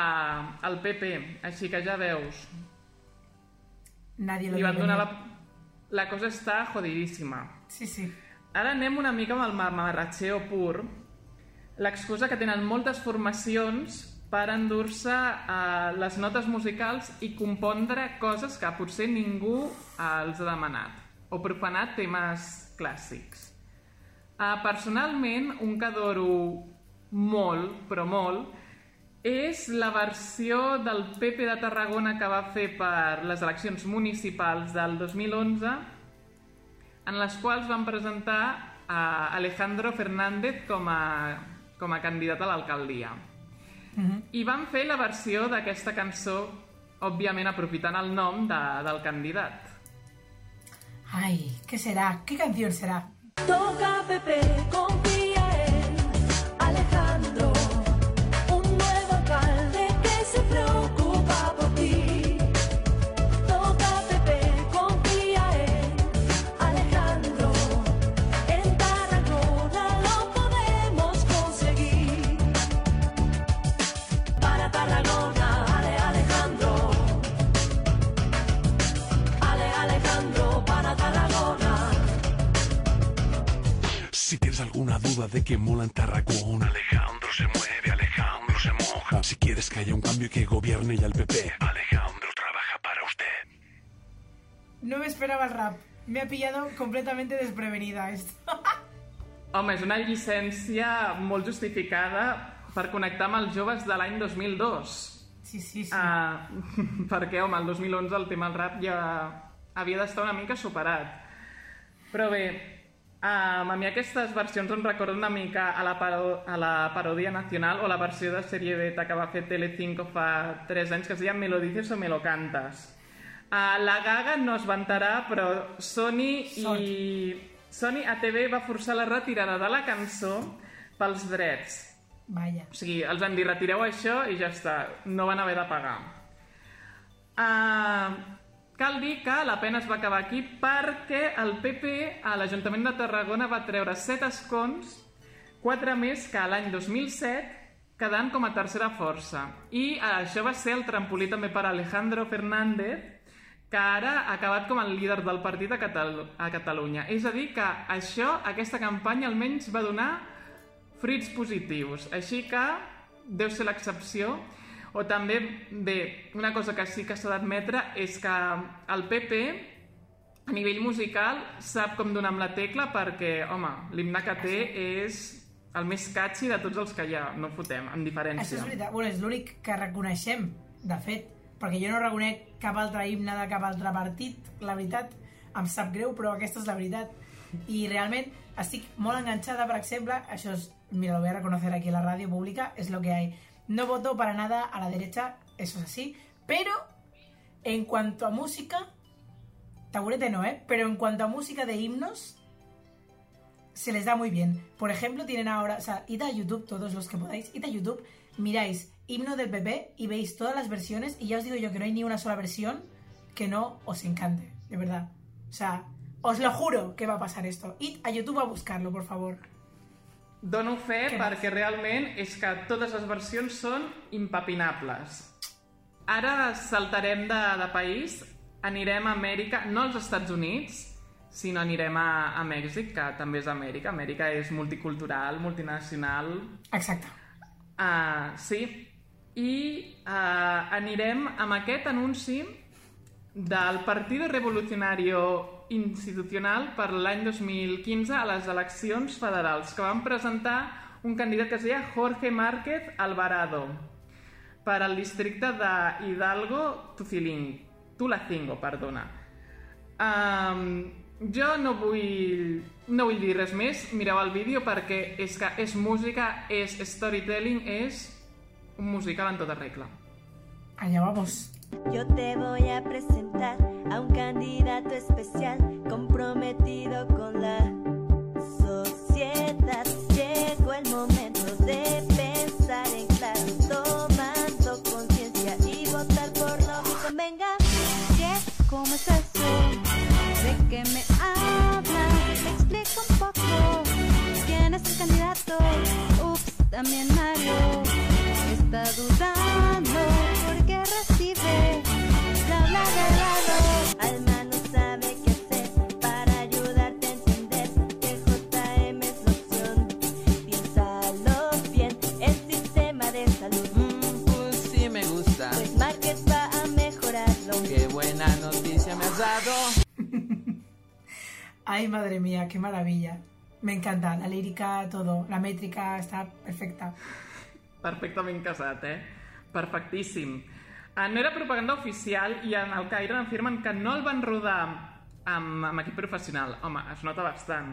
al PP, així que ja veus, Nadie lo li van donar la... La cosa està jodidíssima. Sí, sí. Ara anem una mica amb el mamarratxeo pur. L'excusa que tenen moltes formacions per endur-se eh, les notes musicals i compondre coses que potser ningú eh, els ha demanat o profanat temes clàssics. Uh, personalment, un que adoro molt, però molt, és la versió del PP de Tarragona que va fer per les eleccions municipals del 2011 en les quals van presentar a Alejandro Fernández com a, com a candidat a l'alcaldia. I van fer la versió d'aquesta cançó, òbviament aprofitant el nom de, del candidat. Ay, ¿qué será? ¿Qué canción será? Toca Pepe, confía Alguna duda de que mola en Tarragona, Alejandro se mueve, Alejandro se moja. Si quieres que haya un cambio y que gobierne ya el PP, Alejandro trabaja para usted. No me esperaba el rap. Me ha pillado completamente desprevenida esto. [LAUGHS] Home, és una llicència molt justificada per connectar amb els joves de l'any 2002. Sí, sí, sí. Uh, [LAUGHS] perquè, home, el 2011 el tema del rap ja havia d'estar una mica superat. Però bé, um, a mi aquestes versions em recorden una mica a la, paro a la parodia nacional o la versió de sèrie beta que va fer Telecinco fa 3 anys que es deia Me lo dices o me lo cantas. Uh, la Gaga no es vantarà, però Sony i... Sony ATV va forçar la retirada de la cançó pels drets. Vaya. O sigui, els van dir retireu això i ja està, no van haver de pagar. Uh, cal dir que la pena es va acabar aquí perquè el PP a l'Ajuntament de Tarragona va treure 7 escons, 4 més que l'any 2007, quedant com a tercera força. I això va ser el trampolí també per Alejandro Fernández, que ara ha acabat com el líder del partit a, Catal a Catalunya. És a dir, que això, aquesta campanya, almenys va donar fruits positius. Així que deu ser l'excepció. O també, bé, una cosa que sí que s'ha d'admetre és que el PP, a nivell musical, sap com donar amb la tecla perquè, home, l'himne que té és el més catchy de tots els que hi ha, no fotem, amb diferència. Això és veritat. Bueno, és l'únic que reconeixem, de fet. Perquè jo no reconec cap altre himne de cap altre partit, la veritat. Em sap greu, però aquesta és la veritat. I realment estic molt enganchada, per exemple, això es, mira, lo voy a reconocer aquí en la radio pública, es lo que hay. No voto para nada a la derecha, eso es así, pero en cuanto a música, taburete no, ¿eh? Pero en cuanto a música de himnos, se les da muy bien. Por ejemplo, tienen ahora, o sea, id a YouTube, todos los que podáis, id a YouTube, miráis himno del PP y veis todas las versiones y ya os digo yo que no hay ni una sola versión que no os encante, de verdad. O sea, os lo juro que va a pasar esto. Id a YouTube a buscarlo, por favor. Dono fe Què perquè realment és que totes les versions són impapinables. Ara saltarem de, de país, anirem a Amèrica, no als Estats Units, sinó anirem a, a Mèxic, que també és Amèrica. Amèrica és multicultural, multinacional... Exacte. Uh, sí. I uh, anirem amb aquest anunci del Partido Revolucionario Institucional per l'any 2015 a les eleccions federals, que van presentar un candidat que es deia Jorge Márquez Alvarado per al districte de Hidalgo Tulacingo, perdona. Um, jo no vull, no vull dir res més, mireu el vídeo perquè és que és música, és storytelling, és un musical en tota regla. Allá vamos. Yo te voy a presentar a un candidato especial comprometido con la Ay, madre mía, qué maravilla. Me encanta, la lírica, todo, la métrica está perfecta. Perfectament casat, eh? Perfectíssim. Uh, no era propaganda oficial i en el Caire afirmen que no el van rodar amb, amb equip professional. Home, es nota bastant.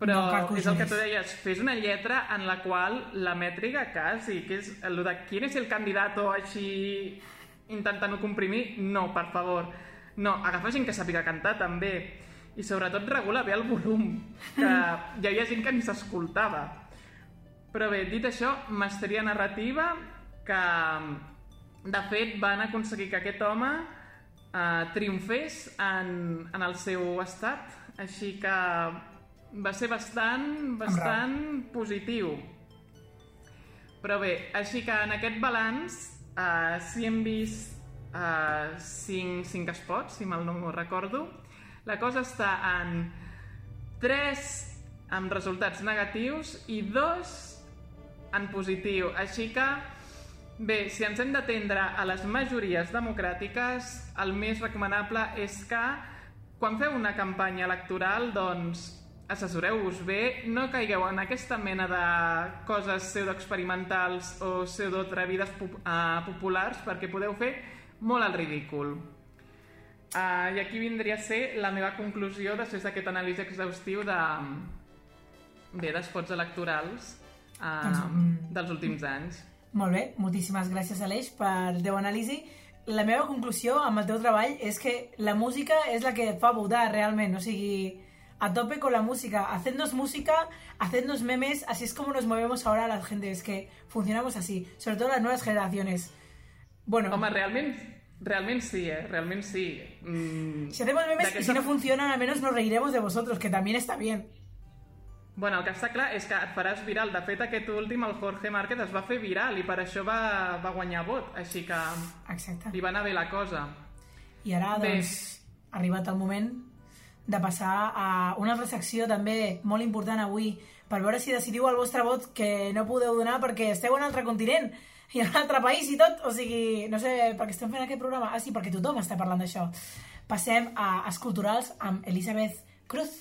Però No, és el que tu deies, fes una lletra en la qual la mètrica quasi, que és el de qui és el candidat o així intentant-ho comprimir, no, per favor. No, agafa gent que sàpiga cantar també. I sobretot regula bé el volum, que hi havia gent que ni s'escoltava. Però bé, dit això, mestria narrativa, que de fet van aconseguir que aquest home eh, triomfés en, en el seu estat, així que va ser bastant, bastant positiu. Però bé, així que en aquest balanç eh, sí hem vist eh, cinc, cinc spots, si mal no recordo. La cosa està en 3 amb resultats negatius i 2 en positiu. Així que, bé, si ens hem d'atendre a les majories democràtiques, el més recomanable és que quan feu una campanya electoral, doncs assessoreu-vos bé, no caigueu en aquesta mena de coses pseudoexperimentals o pseudoatrevides pop uh, populars perquè podeu fer molt el ridícul. Uh, I aquí vindria a ser la meva conclusió després d'aquest anàlisi exhaustiu de, bé, d'espots electorals uh, Doncs, mm. dels últims anys. Molt bé, moltíssimes gràcies Aleix per el teu anàlisi. La meva conclusió amb el teu treball és que la música és la que et fa votar realment, o sigui, a tope con la música, hacednos música, hacednos memes, así es como nos movemos ahora la gente, es que funcionamos así, sobre todo las nuevas generaciones. Bueno, Home, realment, realment sí, eh? Realment sí. Mm, si hacemos memes y si no funcionan, al menos nos reiremos de vosotros, que también está bien. Bueno, el que està clar és que et faràs viral. De fet, aquest últim, el Jorge Márquez, es va fer viral i per això va, va guanyar vot. Així que Exacte. li va anar bé la cosa. I ara, Bé. doncs, ha arribat el moment de passar a una altra secció també molt important avui per veure si decidiu el vostre vot que no podeu donar perquè esteu en un altre continent i en un altre país i tot. O sigui, no sé per què estem fent aquest programa. Ah, sí, perquè tothom està parlant d'això. Passem a Esculturals amb Elisabeth Cruz.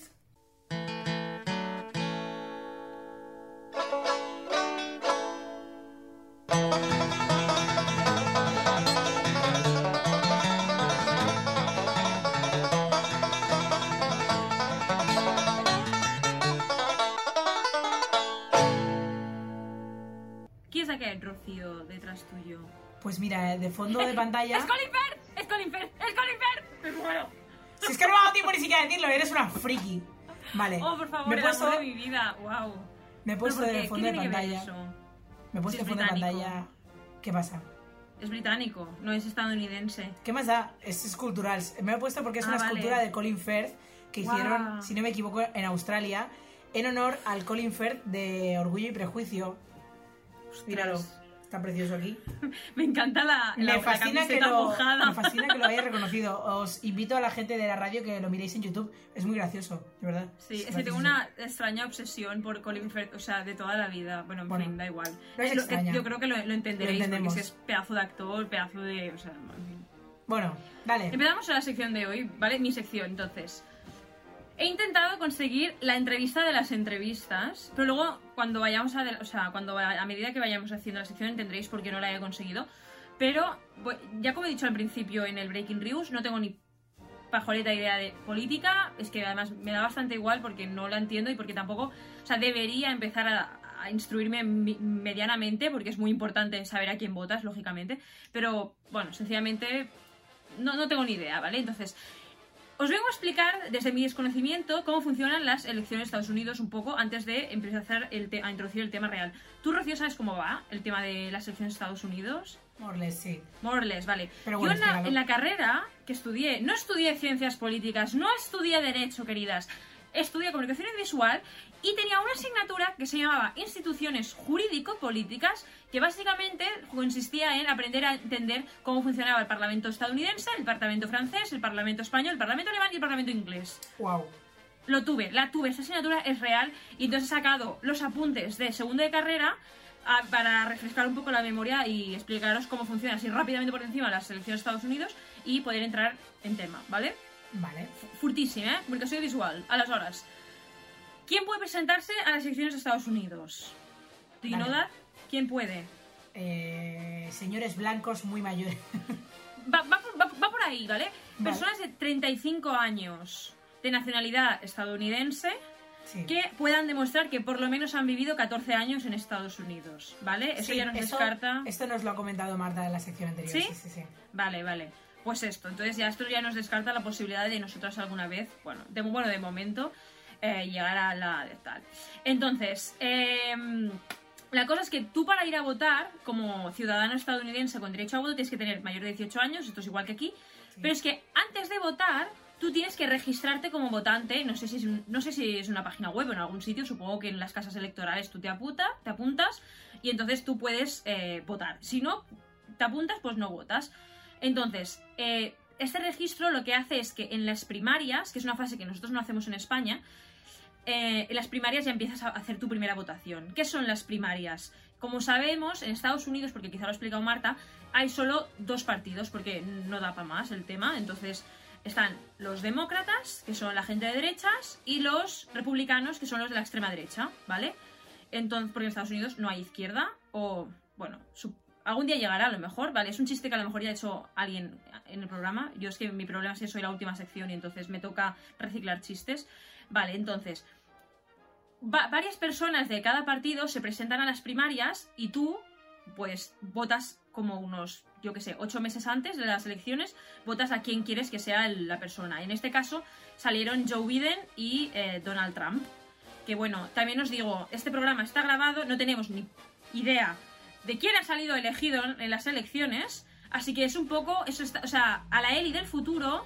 Qui De fondo de [LAUGHS] pantalla... ¡Es Colin Firth! ¡Es Colin Firth! ¡Es Colin Firth! ¡Me muero! Si es que no me ha dado tiempo ni siquiera decirlo, eres una friki. Vale. Oh, por favor, me he puesto, de mi vida. Wow. me he puesto ¿Pero por de fondo ¿Qué de pantalla. Me he puesto de es fondo de pantalla. ¿Qué pasa? Es británico, no es estadounidense. ¿Qué más da? Es escultural. Me lo he puesto porque es Ah, una vale. escultura de Colin Firth que Guau. hicieron, si no me equivoco, en Australia, en honor al Colin Firth de Orgullo y Prejuicio. Míralo, está precioso aquí. [LAUGHS] Me encanta la, la, Me la fascina, que camiseta lo, mojada. me fascina que lo hayáis [LAUGHS] reconocido. Os invito a la gente de la radio que lo miréis en YouTube. Es muy gracioso, de verdad. Sí, Es es que tengo una extraña obsesión por Colin Firth, o sea, de toda la vida. Bueno, en Bueno, fin, da igual. no es lo- yo creo que lo, lo entenderéis, porque es pedazo de actor, pedazo de... O sea, en fin. Bueno, dale. Empezamos a la sección de hoy, ¿vale? Mi sección, entonces. He intentado conseguir la entrevista de las entrevistas, pero luego cuando vayamos a, o sea, cuando a medida que vayamos haciendo la sección entenderéis por qué no la he conseguido. Pero ya como he dicho al principio en el Breaking News, no tengo ni pajoleta idea de política, es que además me da bastante igual porque no la entiendo y porque tampoco, o sea, debería empezar a, a instruirme medianamente porque es muy importante saber a quién votas, lógicamente, pero bueno, sencillamente no, no tengo ni idea, ¿vale? Entonces, os vengo a explicar desde mi desconocimiento cómo funcionan las elecciones de Estados Unidos un poco antes de empezar el te- a introducir el tema real. ¿Tú, Rocío, sabes cómo va el tema de las elecciones de Estados Unidos? Morles, sí. More or less, vale. Pero Yo la, en la carrera que estudié, no estudié ciencias políticas, no estudié derecho, queridas. Estudié comunicación visual y tenía una asignatura que se llamaba Instituciones Jurídico-Políticas, que básicamente consistía en aprender a entender cómo funcionaba el Parlamento estadounidense, el Parlamento francés, el Parlamento español, el Parlamento alemán y el Parlamento inglés. Wow. Lo tuve, la tuve, esa asignatura es real y entonces he sacado los apuntes de segundo de carrera a- para refrescar un poco la memoria y explicaros cómo funciona así rápidamente por encima las elecciones de Estados Unidos y poder entrar en tema, ¿vale? Vale. Furtíssim, eh? Comunicació visual. Aleshores, ¿quién puede presentarse a las elecciones de Estados Unidos? ¿Do you Vale. know that? ¿Quién puede? Eh, señores blancos muy mayores. [LAUGHS] Va, va por- va- va por ahí, ¿vale? Vale. Personas de 35 años de nacionalidad estadounidense Sí. que puedan demostrar que por lo menos han vivido 14 años en Estados Unidos, ¿vale? Eso Sí, ya nos eso- descarta. Esto nos lo ha comentado Marta en la sección anterior. ¿Sí? Sí, sí. Vale, vale. Pues esto, entonces ya esto ya nos descarta la posibilidad de nosotros alguna vez, bueno, de, bueno, de momento, eh, llegar a la de tal. Entonces, em, la cosa es que tú para ir a votar, como ciudadano estadounidense con derecho a voto, tienes que tener mayor de 18 años, esto es igual que aquí, pero es que antes de votar, tú tienes que registrarte como votante, no sé si es, un- no sé si es una página web o en algún sitio, supongo que en las casas electorales tú te, apunta, te apuntas y entonces tú puedes eh, votar. Si no te apuntas, pues no votas. Entonces, eh, este registro lo que hace es que en las primarias, que es una fase que nosotros no hacemos en España, eh, en las primarias ya empiezas a hacer tu primera votación. ¿Qué son las primarias? Como sabemos, en Estados Unidos, porque quizá lo ha explicado Marta, hay solo dos partidos, porque no da para más el tema. Entonces, están los demócratas, que son la gente de derechas, y los republicanos, que son los de la extrema derecha, ¿vale? Entonces, porque en Estados Unidos no hay izquierda, o, bueno, su- algún día llegará a lo mejor, ¿vale? Es un chiste que a lo mejor ya ha hecho alguien en el programa. Yo es que mi problema es que soy la última sección y entonces me toca reciclar chistes. Vale, entonces, va- varias personas de cada partido se presentan a las primarias y tú, pues, votas como unos, yo qué sé, ocho meses antes de las elecciones, votas a quien quieres que sea la persona. En este caso salieron Joe Biden y eh, Donald Trump. Que bueno, también os digo, este programa está grabado, no tenemos ni idea de quién ha salido elegido en en las elecciones, así que es un poco, eso está, o sea, a la Eli del futuro...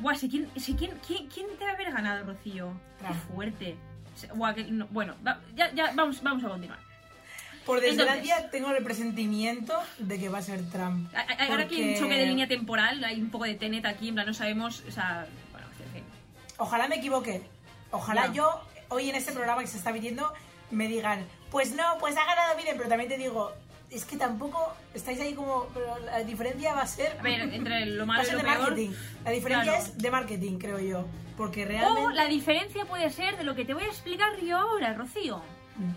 Buah, si quién, si quién, quién, quién debe haber ganado, Rocío? Qué fuerte. Se- buah, que- no, bueno, ya, ya vamos, vamos a continuar. Por desgracia, Entonces- tengo el presentimiento de que va a ser Trump. Hay- hay- Ahora que hay un Porque- choque de línea temporal, hay un poco de Tenet aquí, en plan, no sabemos, o sea, bueno, en fin. Ojalá me equivoque. Ojalá yo, hoy en este programa que se está viendo, me digan, pues no, pues ha ganado Biden, pero también te digo, es que tampoco estáis ahí como, pero la diferencia va a ser... A ver, entre lo [LAUGHS] malo a y lo de peor, marketing. La diferencia claro. es de marketing, creo yo. Porque O realmente... la diferencia puede ser de lo que te voy a explicar yo ahora, Rocío.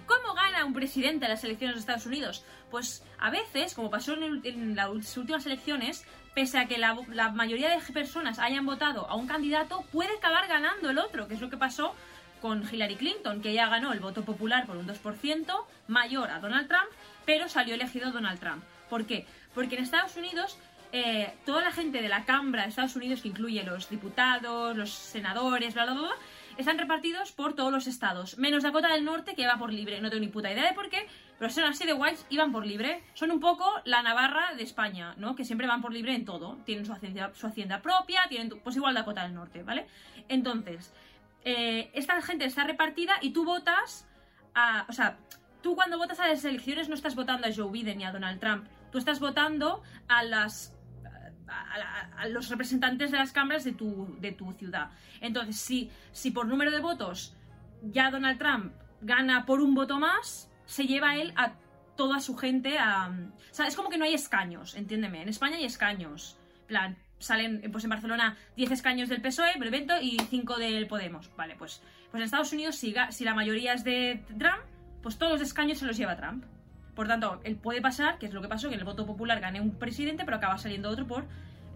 ¿Cómo gana un presidente en las elecciones de Estados Unidos? Pues a veces, como pasó en, en las últimas elecciones, pese a que la, la mayoría de personas hayan votado a un candidato, puede acabar ganando el otro, que es lo que pasó con Hillary Clinton, que ella ganó el voto popular por un 2%, mayor a Donald Trump, pero salió elegido Donald Trump. ¿Por qué? Porque en Estados Unidos eh, toda la gente de la Cámara de Estados Unidos, que incluye los diputados, los senadores, bla, bla, bla, bla, están repartidos por todos los estados, menos Dakota del Norte, que va por libre. No tengo ni puta idea de por qué, pero son así de guays y van por libre. Son un poco la Navarra de España, ¿no? Que siempre van por libre en todo. Tienen su hacienda, su hacienda propia, tienen, pues igual Dakota del Norte, ¿vale? Entonces, eh, esta gente está repartida y tú votas a... O sea, tú cuando votas a las elecciones no estás votando a Joe Biden ni a Donald Trump. Tú estás votando a las a, los representantes de las cámaras de tu, de tu ciudad. Entonces, si, si por número de votos ya Donald Trump gana por un voto más, se lleva él a toda su gente a... O sea, es como que no hay escaños, entiéndeme. En España hay escaños. Plan, salen pues en Barcelona 10 escaños del PSOE, Brevento, y 5 del Podemos. Vale, pues, pues en Estados Unidos, si, si la mayoría es de Trump, pues todos los escaños se los lleva Trump. Por tanto, él puede pasar, que es lo que pasó, que en el voto popular gane un presidente, pero acaba saliendo otro por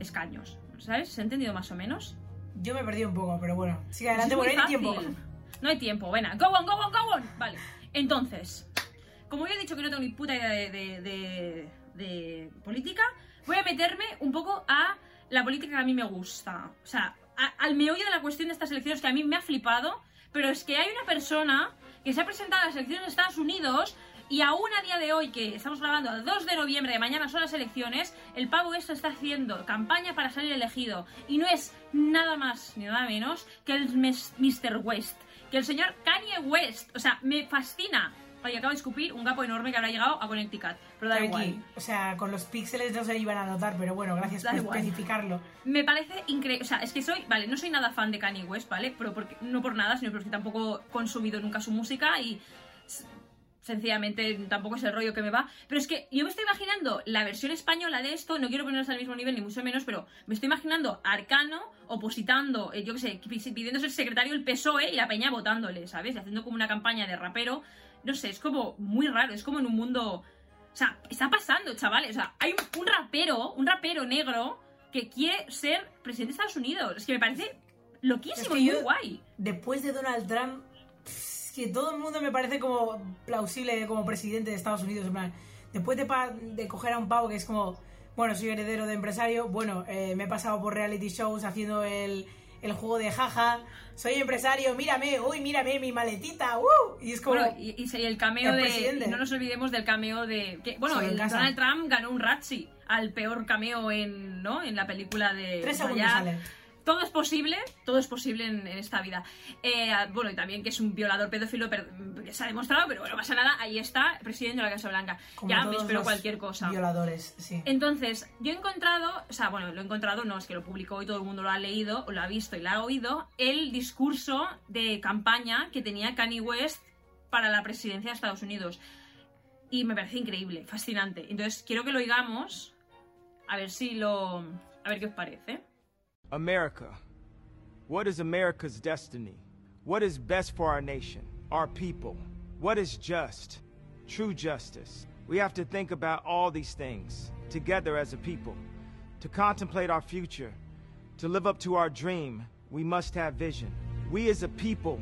escaños. ¿Sabes? ¿Se ha entendido más o menos? Yo me he perdido un poco, pero bueno. Sigue adelante, bueno, hay tiempo. No hay tiempo, venga, go on, go on, go on. Vale, entonces, como yo he dicho que no tengo ni puta idea de, de- de- de política, voy a meterme un poco a la política que a mí me gusta. O sea, a- al meollo de la cuestión de estas elecciones que a mí me ha flipado, pero es que hay una persona que se ha presentado a las elecciones de Estados Unidos y aún a día de hoy, que estamos grabando a 2 de noviembre, de mañana son las elecciones, el pavo esto está haciendo campaña para salir elegido. Y no es nada más ni nada menos que el Mr. West, que el señor Kanye West. O sea, me fascina. Oye, acabo de escupir un gapo enorme que habrá llegado a Connecticut. Pero da igual. O sea, con los píxeles no se iban a notar, pero bueno, gracias Da por igual. especificarlo. Me parece increíble. O sea, es que soy. Vale, no soy nada fan de Kanye West, ¿vale? Pero porque, no por nada, sino porque tampoco he consumido nunca su música y. Sencillamente tampoco es el rollo que me va. Pero es que yo me estoy imaginando la versión española de esto. No quiero ponerlos al mismo nivel, ni mucho menos, pero me estoy imaginando a Arcano opositando, eh, yo qué sé, pi- pidiendo ser secretario del PSOE y la peña votándole, ¿sabes? Y haciendo como una campaña de rapero. No sé, es como muy raro. Es como en un mundo. O sea, está pasando, chavales. O sea, hay un, un rapero, un rapero negro que quiere ser presidente de Estados Unidos. Es que me parece loquísimo Es que y muy guay. Después de Donald Trump, es que todo el mundo me parece como plausible como presidente de Estados Unidos. En plan, después de, de coger a un pavo que es como bueno, soy heredero de empresario, bueno, eh, me he pasado por reality shows haciendo el, el juego de jaja, soy empresario, mírame, uy, mírame mi maletita, ¡uh! Y es como... Bueno, y, el cameo el de. presidente. no nos olvidemos del cameo de. Que, bueno, Sí, el. Donald Trump ganó un Razzie al peor cameo en, ¿no? en la película de. Tres segundos sale. Todo es posible, todo es posible en, en esta vida. Eh, bueno, y también que es un violador pedófilo, pero, que se ha demostrado, pero bueno, no pasa nada, ahí está, presidente de la Casa Blanca. Como ya me espero cualquier cosa. Violadores, sí. Entonces, yo he encontrado, o sea, bueno, lo he encontrado, no, es que lo publicó hoy, todo el mundo lo ha leído, o lo ha visto y lo ha oído, el discurso de campaña que tenía Kanye West para la presidencia de Estados Unidos. Y me parece increíble, fascinante. Entonces, quiero que lo oigamos, a ver si lo... a ver qué os parece. America. What is America's destiny? What is best for our nation, our people? What is just? True justice. We have to think about all these things together as a people. To contemplate our future, to live up to our dream, we must have vision. We as a people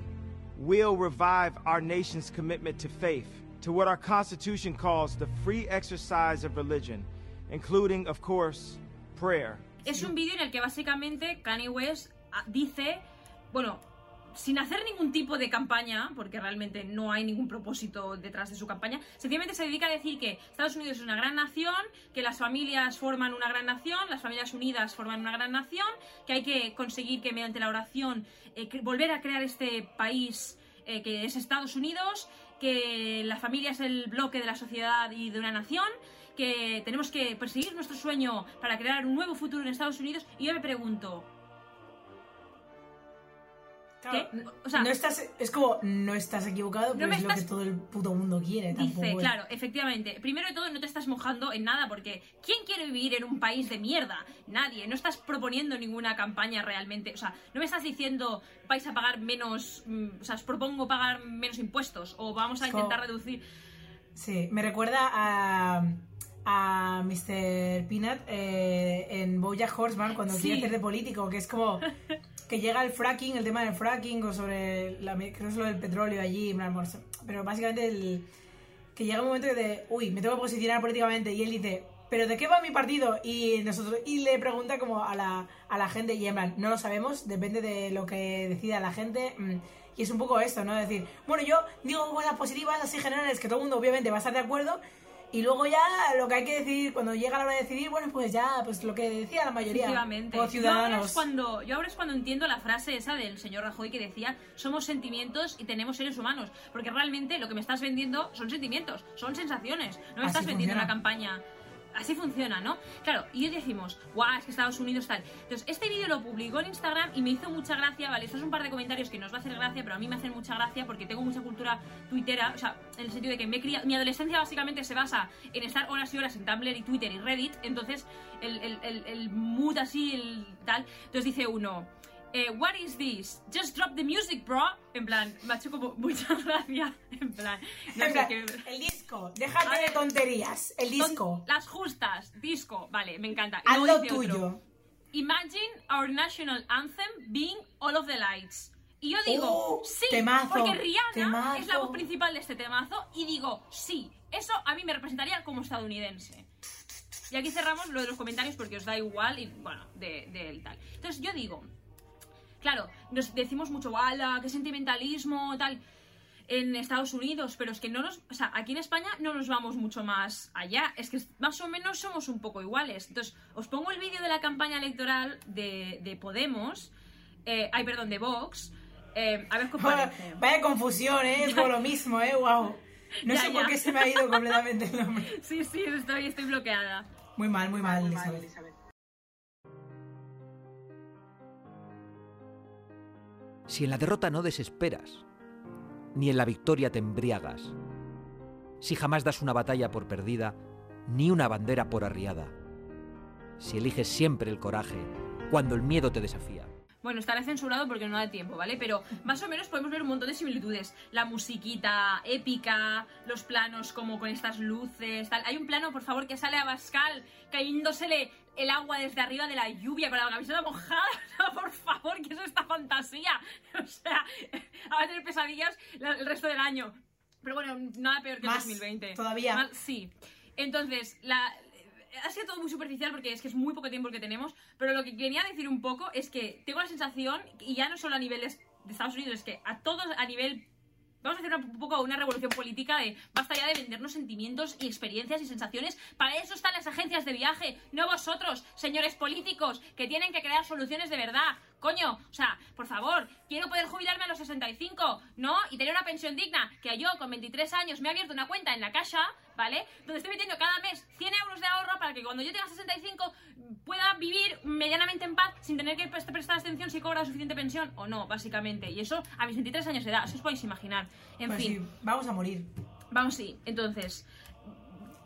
will revive our nation's commitment to faith, to what our Constitution calls the free exercise of religion, including, of course, prayer. Es un vídeo en el que básicamente Kanye West ah, dice, bueno, sin hacer ningún tipo de campaña, porque realmente no hay ningún propósito detrás de su campaña, sencillamente se dedica a decir que Estados Unidos es una gran nación, que las familias forman una gran nación, las familias unidas forman una gran nación, que hay que conseguir que mediante la oración eh, volver a crear este país eh, que es Estados Unidos, que la familia es el bloque de la sociedad y de una nación, que tenemos que perseguir nuestro sueño para crear un nuevo futuro enEstados Unidos. Y yo me pregunto, Claro, ¿qué? O sea, no estás, es como, no estás equivocado, pero me es lo que todo el puto mundo quiere. tampoco Dice, es- claro, efectivamente. Primero de todo, no te estás mojando en nada porque ¿quién quiere vivir en un país de mierda? Nadie. No estás proponiendo ninguna campaña realmente. O sea, no me estás diciendo vais a pagar menos. mm, o sea, os propongo pagar menos impuestos o vamos a intentar reducir. Sí, me recuerda a, a Mr. Peanut eh, en Bojack Horseman cuando Sí. quiere hacer de político, que es como que llega el fracking, el tema del fracking o sobre, la, creo que es lo del petróleo allí, bueno, pero básicamente el, que llega un momento de, uy, me tengo que posicionar políticamente y él dice, pero ¿de qué va mi partido? Y nosotros y le pregunta como a la, a la gente y en plan, no lo sabemos, depende de lo que decida la gente. mm, Y es un poco esto, ¿no? Es decir, bueno, yo digo cosas positivas así generales que todo el mundo obviamente va a estar de acuerdo y luego ya lo que hay que decidir, cuando llega la hora de decidir, bueno, pues ya, pues lo que decía la mayoría. Efectivamente. O Yo ahora, ciudadanos. es cuando, yo ahora es cuando entiendo la frase esa del señor Rajoy que decía somos sentimientos y tenemos seres humanos. Porque realmente lo que me estás vendiendo son sentimientos, son sensaciones. No me Así estás vendiendo funciona. una campaña. Así funciona, ¿no? Claro, y decimos, guau, es que Estados Unidos tal. Entonces, este vídeo lo publicó en Instagram y me hizo mucha gracia, ¿vale? Estos son un par de comentarios que nos va a hacer gracia, pero a mí me hacen mucha gracia porque tengo mucha cultura tuitera, o sea, en el sentido de que me he criado- mi adolescencia básicamente se basa en estar horas y horas en Tumblr y Twitter y Reddit, entonces el, el, el, el mood así, el tal. Entonces dice uno, eh, what is this? Just drop the music, bro. En plan, me ha hecho como mucha [LAUGHS] gracia. En plan, no En sé plan, qué. el disco, déjate de tonterías, el disco. Las justas, disco, vale, me encanta. Haz lo dice otro, tuyo. Imagine our national anthem being All of the Lights. Y yo digo, Oh, sí, temazo, porque Rihanna temazo. es la voz principal de este temazo y digo, sí, eso a mí me representaría como estadounidense. Y aquí cerramos lo de los comentarios porque os da igual y bueno, de, del tal. Entonces yo digo, claro, nos decimos mucho, ¡ala! ¡Qué sentimentalismo! Tal en Estados Unidos, pero es que no nos, o sea, aquí en España no nos vamos mucho más allá, es que más o menos somos un poco iguales. Entonces, os pongo el vídeo de la campaña electoral de, de Podemos, eh, ay, perdón, de Vox, eh, a ver qué parece. Vaya confusión, ¿eh? Es por lo mismo, ¿eh? Wow. No Ya, sé por qué se me ha ido completamente el nombre. [LAUGHS] Sí, sí, estoy, estoy bloqueada. Muy mal, muy mal, Elizabeth. Si en la derrota no desesperas, ni en la victoria te embriagas, si jamás das una batalla por perdida, ni una bandera por arriada, si eliges siempre el coraje cuando el miedo te desafía. Bueno, estará censurado porque no da tiempo, ¿vale? Pero más o menos podemos ver un montón de similitudes. La musiquita épica, los planos como con estas luces, tal. Hay un plano, por favor, que sale a Bascal cayéndosele el agua desde arriba de la lluvia con la camiseta mojada. [LAUGHS] Por favor, ¿qué es esta fantasía? [LAUGHS] O sea, va a tener pesadillas la- el resto del año. Pero bueno, nada peor que Más, 2020. todavía. Más- sí. Entonces, la, ha sido todo muy superficial porque es que es muy poco tiempo el que tenemos, pero lo que quería decir un poco es que tengo la sensación, y ya no solo a niveles de Estados Unidos, es que a todos a nivel Vamos a hacer un poco una revolución política de basta ya de vendernos sentimientos y experiencias y sensaciones. Para eso están las agencias de viaje, no vosotros, señores políticos, que tienen que crear soluciones de verdad. Coño, o sea, por favor, quiero poder jubilarme a los 65, ¿no? Y tener una pensión digna. Que yo con 23 años me he abierto una cuenta en la caja, ¿vale? Donde estoy metiendo cada mes 100 euros de ahorro para que cuando yo tenga 65 pueda vivir medianamente en paz sin tener que prest- prestar atención si cobra suficiente pensión o no, básicamente. Y eso a mis 23 años de edad, eso os podéis imaginar. En Pues fin. sí, vamos a morir. Vamos, sí. Entonces,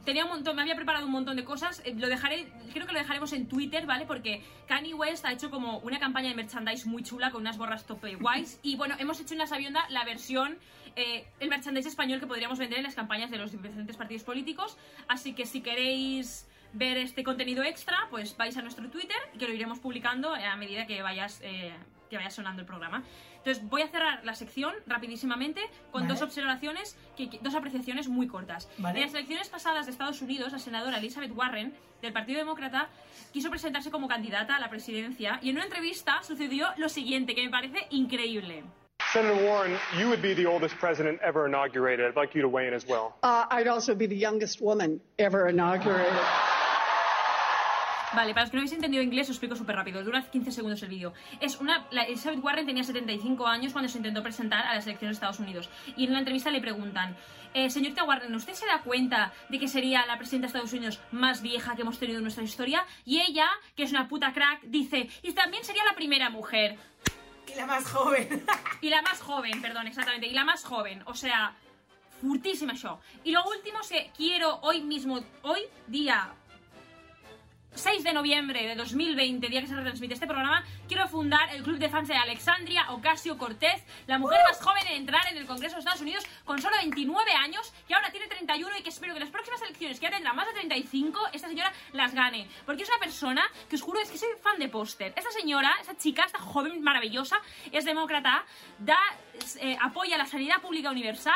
tenía un montón, me había preparado un montón de cosas. eh, Lo dejaré, creo que lo dejaremos en Twitter, ¿vale? Porque Kanye West ha hecho como una campaña de merchandise muy chula con unas gorras tope guays. Y bueno, hemos hecho en la Sabionda la versión, eh, el merchandise español que podríamos vender en las campañas de los diferentes partidos políticos. Así que si queréis ver este contenido extra, pues vais a nuestro Twitter, que lo iremos publicando a medida que vayas, eh, que vaya sonando el programa. Entonces voy a cerrar la sección rapidísimamente con Vale. dos observaciones, que, que- dos apreciaciones muy cortas. Vale. En las elecciones pasadas de Estados Unidos, la senadora Elizabeth Warren, del Partido Demócrata, quiso presentarse como candidata a la presidencia y en una entrevista sucedió lo siguiente, que me parece increíble. Senator Warren, you would be the oldest president ever inaugurated. I'd like you to weigh in as well. Uh, I'd also be the youngest woman ever inaugurated. Vale, para los que no habéis entendido inglés, os explico súper rápido. Dura 15 segundos el vídeo. Es una. La Elizabeth Warren tenía 75 años cuando se intentó presentar a las elecciones de Estados Unidos. Y en la entrevista le preguntan: eh, Señorita Warren, ¿usted se da cuenta de que sería la presidenta de Estados Unidos más vieja que hemos tenido en nuestra historia? Y ella, que es una puta crack, dice: Y también sería la primera mujer. Y la más joven. [LAUGHS] y la más joven, perdón, exactamente. Y la más joven. O sea, furtísima yo. Y lo último es que quiero hoy mismo, hoy día 6 de noviembre de 2020, día que se retransmite este programa, quiero fundar el club de fans de Alexandria Ocasio Cortez, la mujer más joven en entrar en el Congreso de Estados Unidos con solo 29 años, que ahora tiene 31 y que espero que las próximas elecciones, que ya tendrá más de 35, esta señora las gane. Porque es una persona que os juro es que soy fan de póster. Esta señora, esta chica, esta joven maravillosa, es demócrata, da, eh, apoya la sanidad pública universal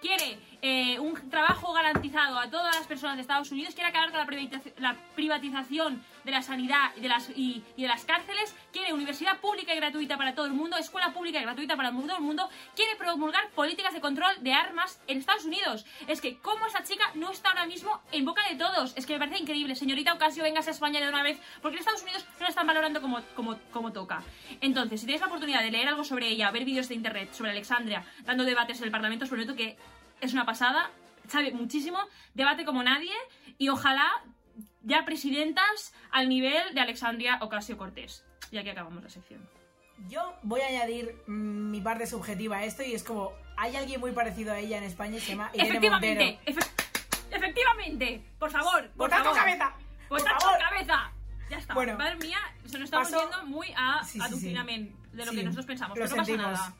quiere eh, un trabajo garantizado a todas las personas de Estados Unidos, quiere acabar con la, privatización- la privatización de la sanidad y de, las, y, de las cárceles, quiere universidad pública y gratuita para todo el mundo, escuela pública y gratuita para todo el mundo, quiere promulgar políticas de control de armas en Estados Unidos. Es que, ¿cómo esa chica no está ahora mismo en boca de todos? Es que me parece increíble. Señorita Ocasio, vengas a España de una vez, porque en Estados Unidos no la están valorando como, como, como toca. Entonces, si tenéis la oportunidad de leer algo sobre ella, ver vídeos de internet sobre Alexandria, dando debates en el Parlamento, os prometo que es una pasada, sabe muchísimo, debate como nadie y ojalá ya presidentas al nivel de Alexandria Ocasio Cortés. Y aquí acabamos la sección. Yo voy a añadir mm, mi parte subjetiva a esto y es como, hay alguien muy parecido a ella en España y se llama Irene Efectivamente, Montero. efe- efectivamente, por favor, por ¡Votad con favor. cabeza! ¡Votad ¡Por favor! cabeza! Ya está. Bueno, Madre mía, se nos está paso- volviendo muy a Sí, sí, sí. de lo que nosotros pensamos. lo pero no pasa sentimos. nada.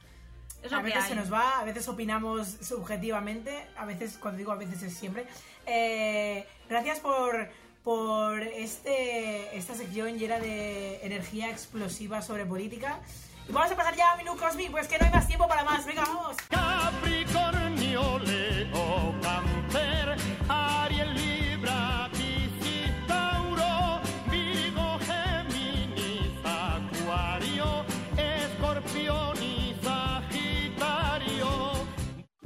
Es lo a veces se nos va, a veces opinamos subjetivamente, a veces, cuando digo a veces es siempre. Eh, gracias por, por este, esta sección llena de energía explosiva sobre política. Y vamos a pasar ya a Minú Cosby, pues que no hay más tiempo para más. Venga, vamos. Capricornio, Leo, Cáncer,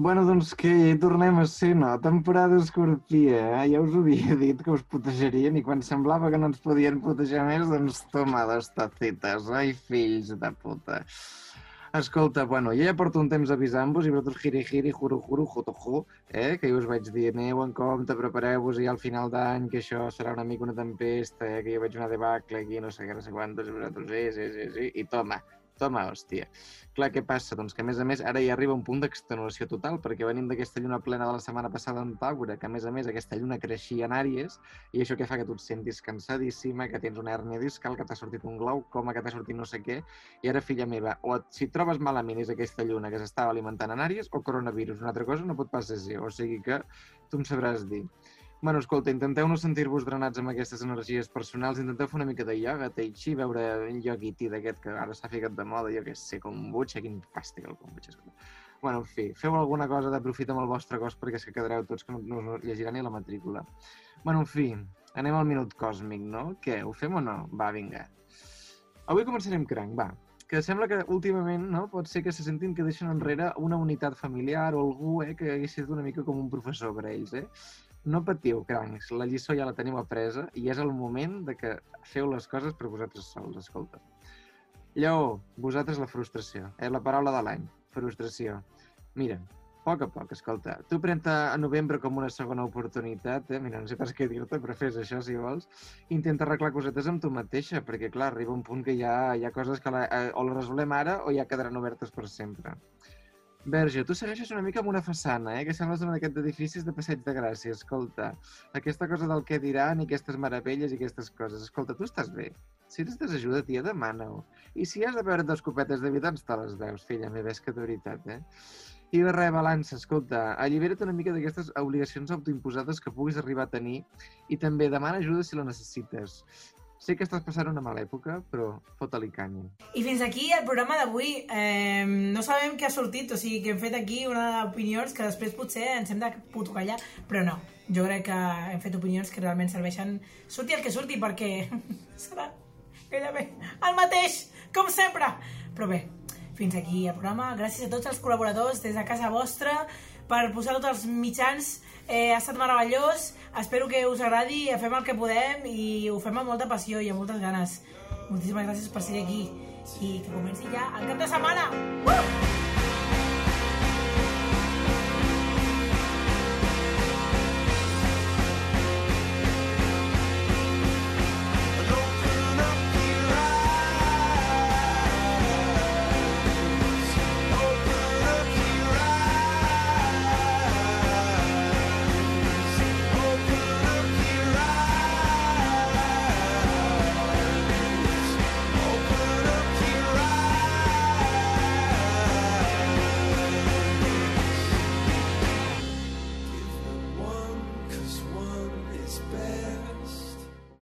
Bueno, doncs què? Tornem a ser, no? Temporada escorpia, eh? Ja us havia [LAUGHS] dit que us putejarien i quan semblava que no ens podien putejar més, doncs toma dos tacites. Ai, fills de puta. Escolta, bueno, jo ja porto un temps avisant-vos i vosaltres giri, giri, juro, juro, jotojo, eh? que jo us vaig dir, aneu en compte, prepareu-vos i al final d'any que això serà una mica una tempesta, eh? que jo veig una debacle aquí, no sé què, no sé quantos, i vosaltres, sí, sí, sí, sí, i toma, toma, hòstia. Clar, què passa? Doncs que, a més a més, ara ja arriba un punt d'extenuació total, perquè venim d'aquesta lluna plena de la setmana passada en Taure, que, a més a més, aquesta lluna creixia en Àries, i això què fa? Que tu et sentis cansadíssima, que tens una hèrnia discal, que t'ha sortit un glaucoma, que t'ha sortit no sé què, i ara, filla meva, o et, si trobes malament és aquesta lluna que s'estava alimentant en Àries o coronavirus, una altra cosa no pot pas ser, o sigui que tu em sabràs dir. Bueno, escolta, intenteu no sentir-vos drenats amb aquestes energies personals, intenteu fer una mica de ioga, tai chi, veure un yogi tea d'aquest que ara s'ha ficat de moda, jo què sé, kombucha, quin fàstic el kombucha. Bueno, en fi, feu alguna cosa de profit amb el vostre cos perquè és que quedareu tots que no, us llegiran ni la matrícula. Bueno, en fi, Anem al minut còsmic, no? Què, ho fem o no? Va, vinga. Avui començarem cranc, va. Que sembla que últimament no, pot ser que se sentin que deixen enrere una unitat familiar o algú eh, que hagués sigut una mica com un professor per a ells. Eh? No patiu, crancs, la lliçó ja la teniu apresa i és el moment de que feu les coses per vosaltres sols, escolta. Lleó, vosaltres la frustració. És la paraula de l'any, frustració. Mira, a poc a poc, escolta, tu pren a novembre com una segona oportunitat, eh? mira, no sé pas què dir-te, però fes això si vols. Intenta arreglar cosetes amb tu mateixa, perquè clar, arriba un punt que hi ha, hi ha coses que la, eh, o les resolem ara o ja quedaran obertes per sempre. Verge, tu segueixes una mica amb una façana, eh? que sembles un d'aquests edificis de passeig de gràcia. Escolta, aquesta cosa del què diran i aquestes meravelles i aquestes coses. Escolta, tu estàs bé. Si necessites ajuda, tia, demana-ho. I si has de beure dos copetes de vi, doncs te les veus, filla meva, és que de veritat, eh? I res, balança, escolta, allibera't una mica d'aquestes obligacions autoimposades que puguis arribar a tenir i també demana ajuda si la necessites. Sé que estàs passant una mala època, però fota-li canya. I fins aquí el programa d'avui. Eh, no sabem què ha sortit, o sigui que hem fet aquí una d'opinions que després potser ens hem de puto callar, però no. Jo crec que hem fet opinions que realment serveixen... Surti el que surti, perquè [LAUGHS] serà gairebé el mateix, com sempre. Però bé, fins aquí el programa. Gràcies a tots els col·laboradors des de casa vostra per posar tots els mitjans. Eh, ha estat meravellós. Espero que us agradi. Fem el que podem i ho fem amb molta passió i amb moltes ganes. Moltíssimes gràcies per ser aquí. I que comenci ja el cap de setmana. Uh!